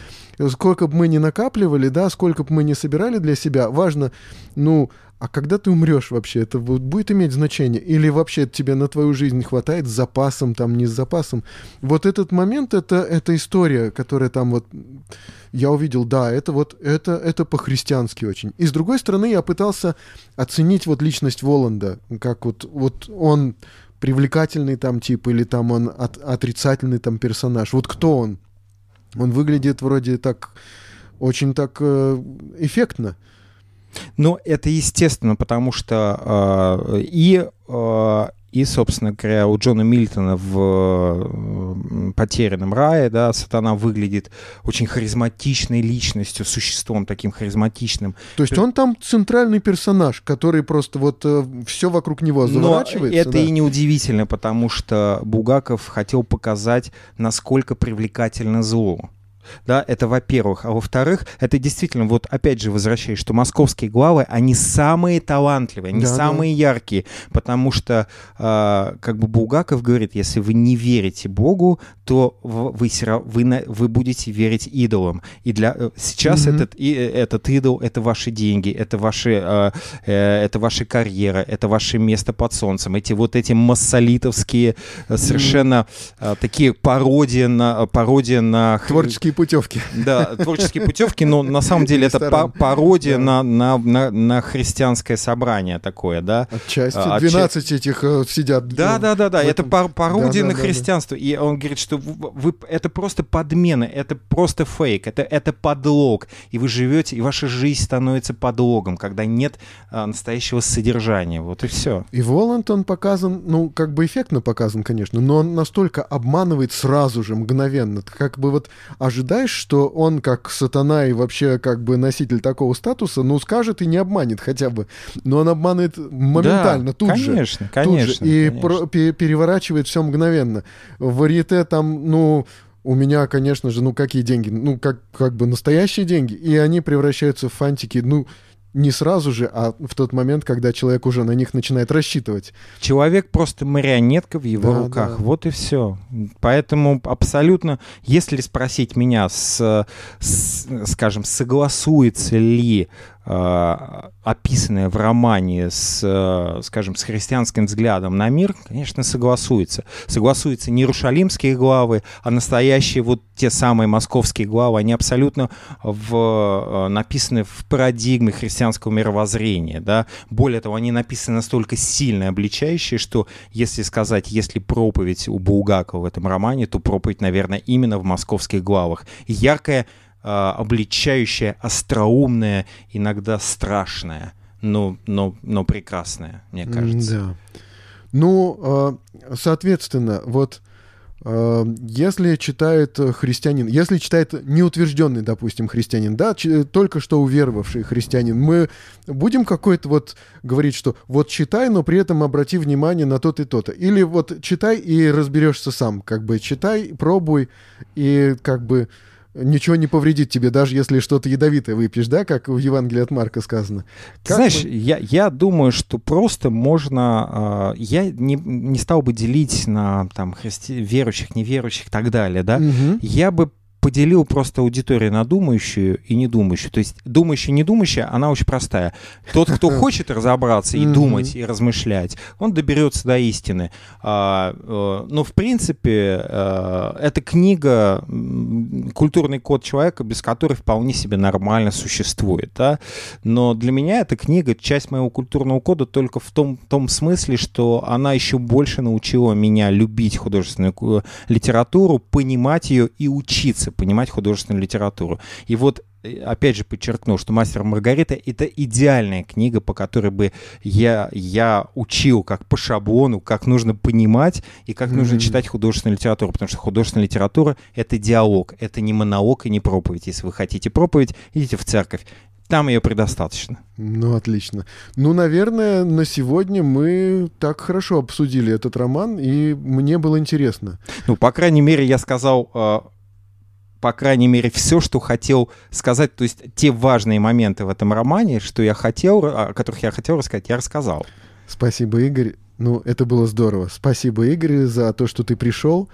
сколько бы мы ни накапливали, да, сколько бы мы ни собирали для себя, важно, ну, а когда ты умрешь вообще, это будет иметь значение? Или вообще тебе на твою жизнь хватает с запасом, там, не с запасом? Вот этот момент, это, это история, которая там вот... Я увидел, да, это вот, это, это по-христиански очень. И с другой стороны, я пытался оценить вот личность Воланда, как вот, вот он привлекательный там тип, или там он от, отрицательный там персонаж. Вот кто он? Он выглядит вроде так, очень так э, эффектно. Ну, это естественно, потому что э, и э, и, собственно говоря, у Джона Мильтона в «Потерянном рае», да, сатана выглядит очень харизматичной личностью, существом таким харизматичным. То есть он там центральный персонаж, который просто вот э, все вокруг него заворачивается? Но это да? и неудивительно, потому что Бугаков хотел показать, насколько привлекательно зло да, это во-первых. А во-вторых, это действительно, вот опять же возвращаясь, что московские главы, они самые талантливые, они да, самые да. яркие, потому что, э, как бы Булгаков говорит, если вы не верите Богу, то вы, вы, вы будете верить идолам. И для э, сейчас mm-hmm. этот, и, э, этот идол — это ваши деньги, это ваши, э, э, это ваша карьера, это ваше место под солнцем, эти вот эти массолитовские совершенно mm-hmm. э, такие пародии на, пародии на... Творческие путевки. Да, творческие путевки, но на самом деле это пародия на, на, на, на христианское собрание такое, да? Отчасти. 12 этих э, сидят. Да, да, да, да. Это пародия на христианство. И он говорит, что вы, это просто подмена, это просто фейк, это, это подлог. И вы живете, и ваша жизнь становится подлогом, когда нет а, настоящего содержания. Вот и все. И Воланд, он показан, ну, как бы эффектно показан, конечно, но он настолько обманывает сразу же, мгновенно. Как бы вот ожидать ожидаешь, что он как сатана и вообще как бы носитель такого статуса, ну, скажет и не обманет хотя бы. Но он обманывает моментально, да, тут конечно, же. Конечно, же, И конечно. Про, переворачивает все мгновенно. В варьете там, ну, у меня, конечно же, ну какие деньги? Ну, как, как бы настоящие деньги. И они превращаются в фантики, ну, не сразу же, а в тот момент, когда человек уже на них начинает рассчитывать. Человек просто марионетка в его да, руках. Да. Вот и все. Поэтому абсолютно, если спросить меня, с, с, скажем, согласуется ли описанное в романе с, э, скажем, с христианским взглядом на мир, конечно, согласуется. Согласуются не Иерушалимские главы, а настоящие вот те самые московские главы, они абсолютно в, э, написаны в парадигме христианского мировоззрения. Да? Более того, они написаны настолько сильно обличающие, что, если сказать, если проповедь у Булгакова в этом романе, то проповедь, наверное, именно в московских главах. яркая обличающее, остроумное, иногда страшное, но, но, но прекрасное, мне кажется. Да. Ну, соответственно, вот если читает христианин, если читает неутвержденный, допустим, христианин, да, только что уверовавший христианин, мы будем какой-то вот говорить, что вот читай, но при этом обрати внимание на то-то и то-то. Или вот читай и разберешься сам, как бы читай, пробуй и как бы ничего не повредит тебе, даже если что-то ядовитое выпьешь, да, как в Евангелии от Марка сказано. Как Знаешь, мы... я, я думаю, что просто можно... Э, я не, не стал бы делить на там, христи... верующих, неверующих и так далее, да. Угу. Я бы поделил просто аудиторию на думающую и недумающую. То есть думающая и недумающая, она очень простая. Тот, кто хочет разобраться и думать, и размышлять, он доберется до истины. А, э, но, в принципе, э, эта книга «Культурный код человека», без которой вполне себе нормально существует. Да? Но для меня эта книга часть моего культурного кода только в том, том смысле, что она еще больше научила меня любить художественную э, литературу, понимать ее и учиться учиться понимать художественную литературу. И вот э, опять же подчеркну, что «Мастер Маргарита» — это идеальная книга, по которой бы я, я учил как по шаблону, как нужно понимать и как mm-hmm. нужно читать художественную литературу, потому что художественная литература — это диалог, это не монолог и не проповедь. Если вы хотите проповедь, идите в церковь. Там ее предостаточно. Ну, отлично. Ну, наверное, на сегодня мы так хорошо обсудили этот роман, и мне было интересно. Ну, по крайней мере, я сказал а, по крайней мере, все, что хотел сказать, то есть те важные моменты в этом романе, что я хотел, о которых я хотел рассказать, я рассказал. Спасибо, Игорь. Ну, это было здорово. Спасибо, Игорь, за то, что ты пришел.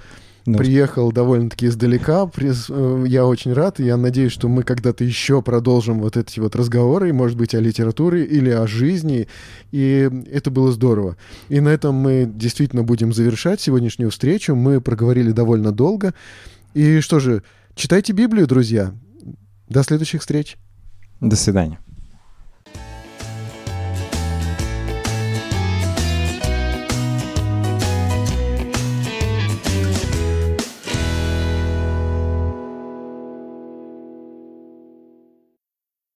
Ну, Приехал довольно-таки издалека. Э, я очень рад. Я надеюсь, что мы когда-то еще продолжим вот эти вот разговоры, может быть, о литературе или о жизни. И это было здорово. И на этом мы действительно будем завершать сегодняшнюю встречу. Мы проговорили довольно долго. И что же, Читайте Библию, друзья. До следующих встреч. До свидания.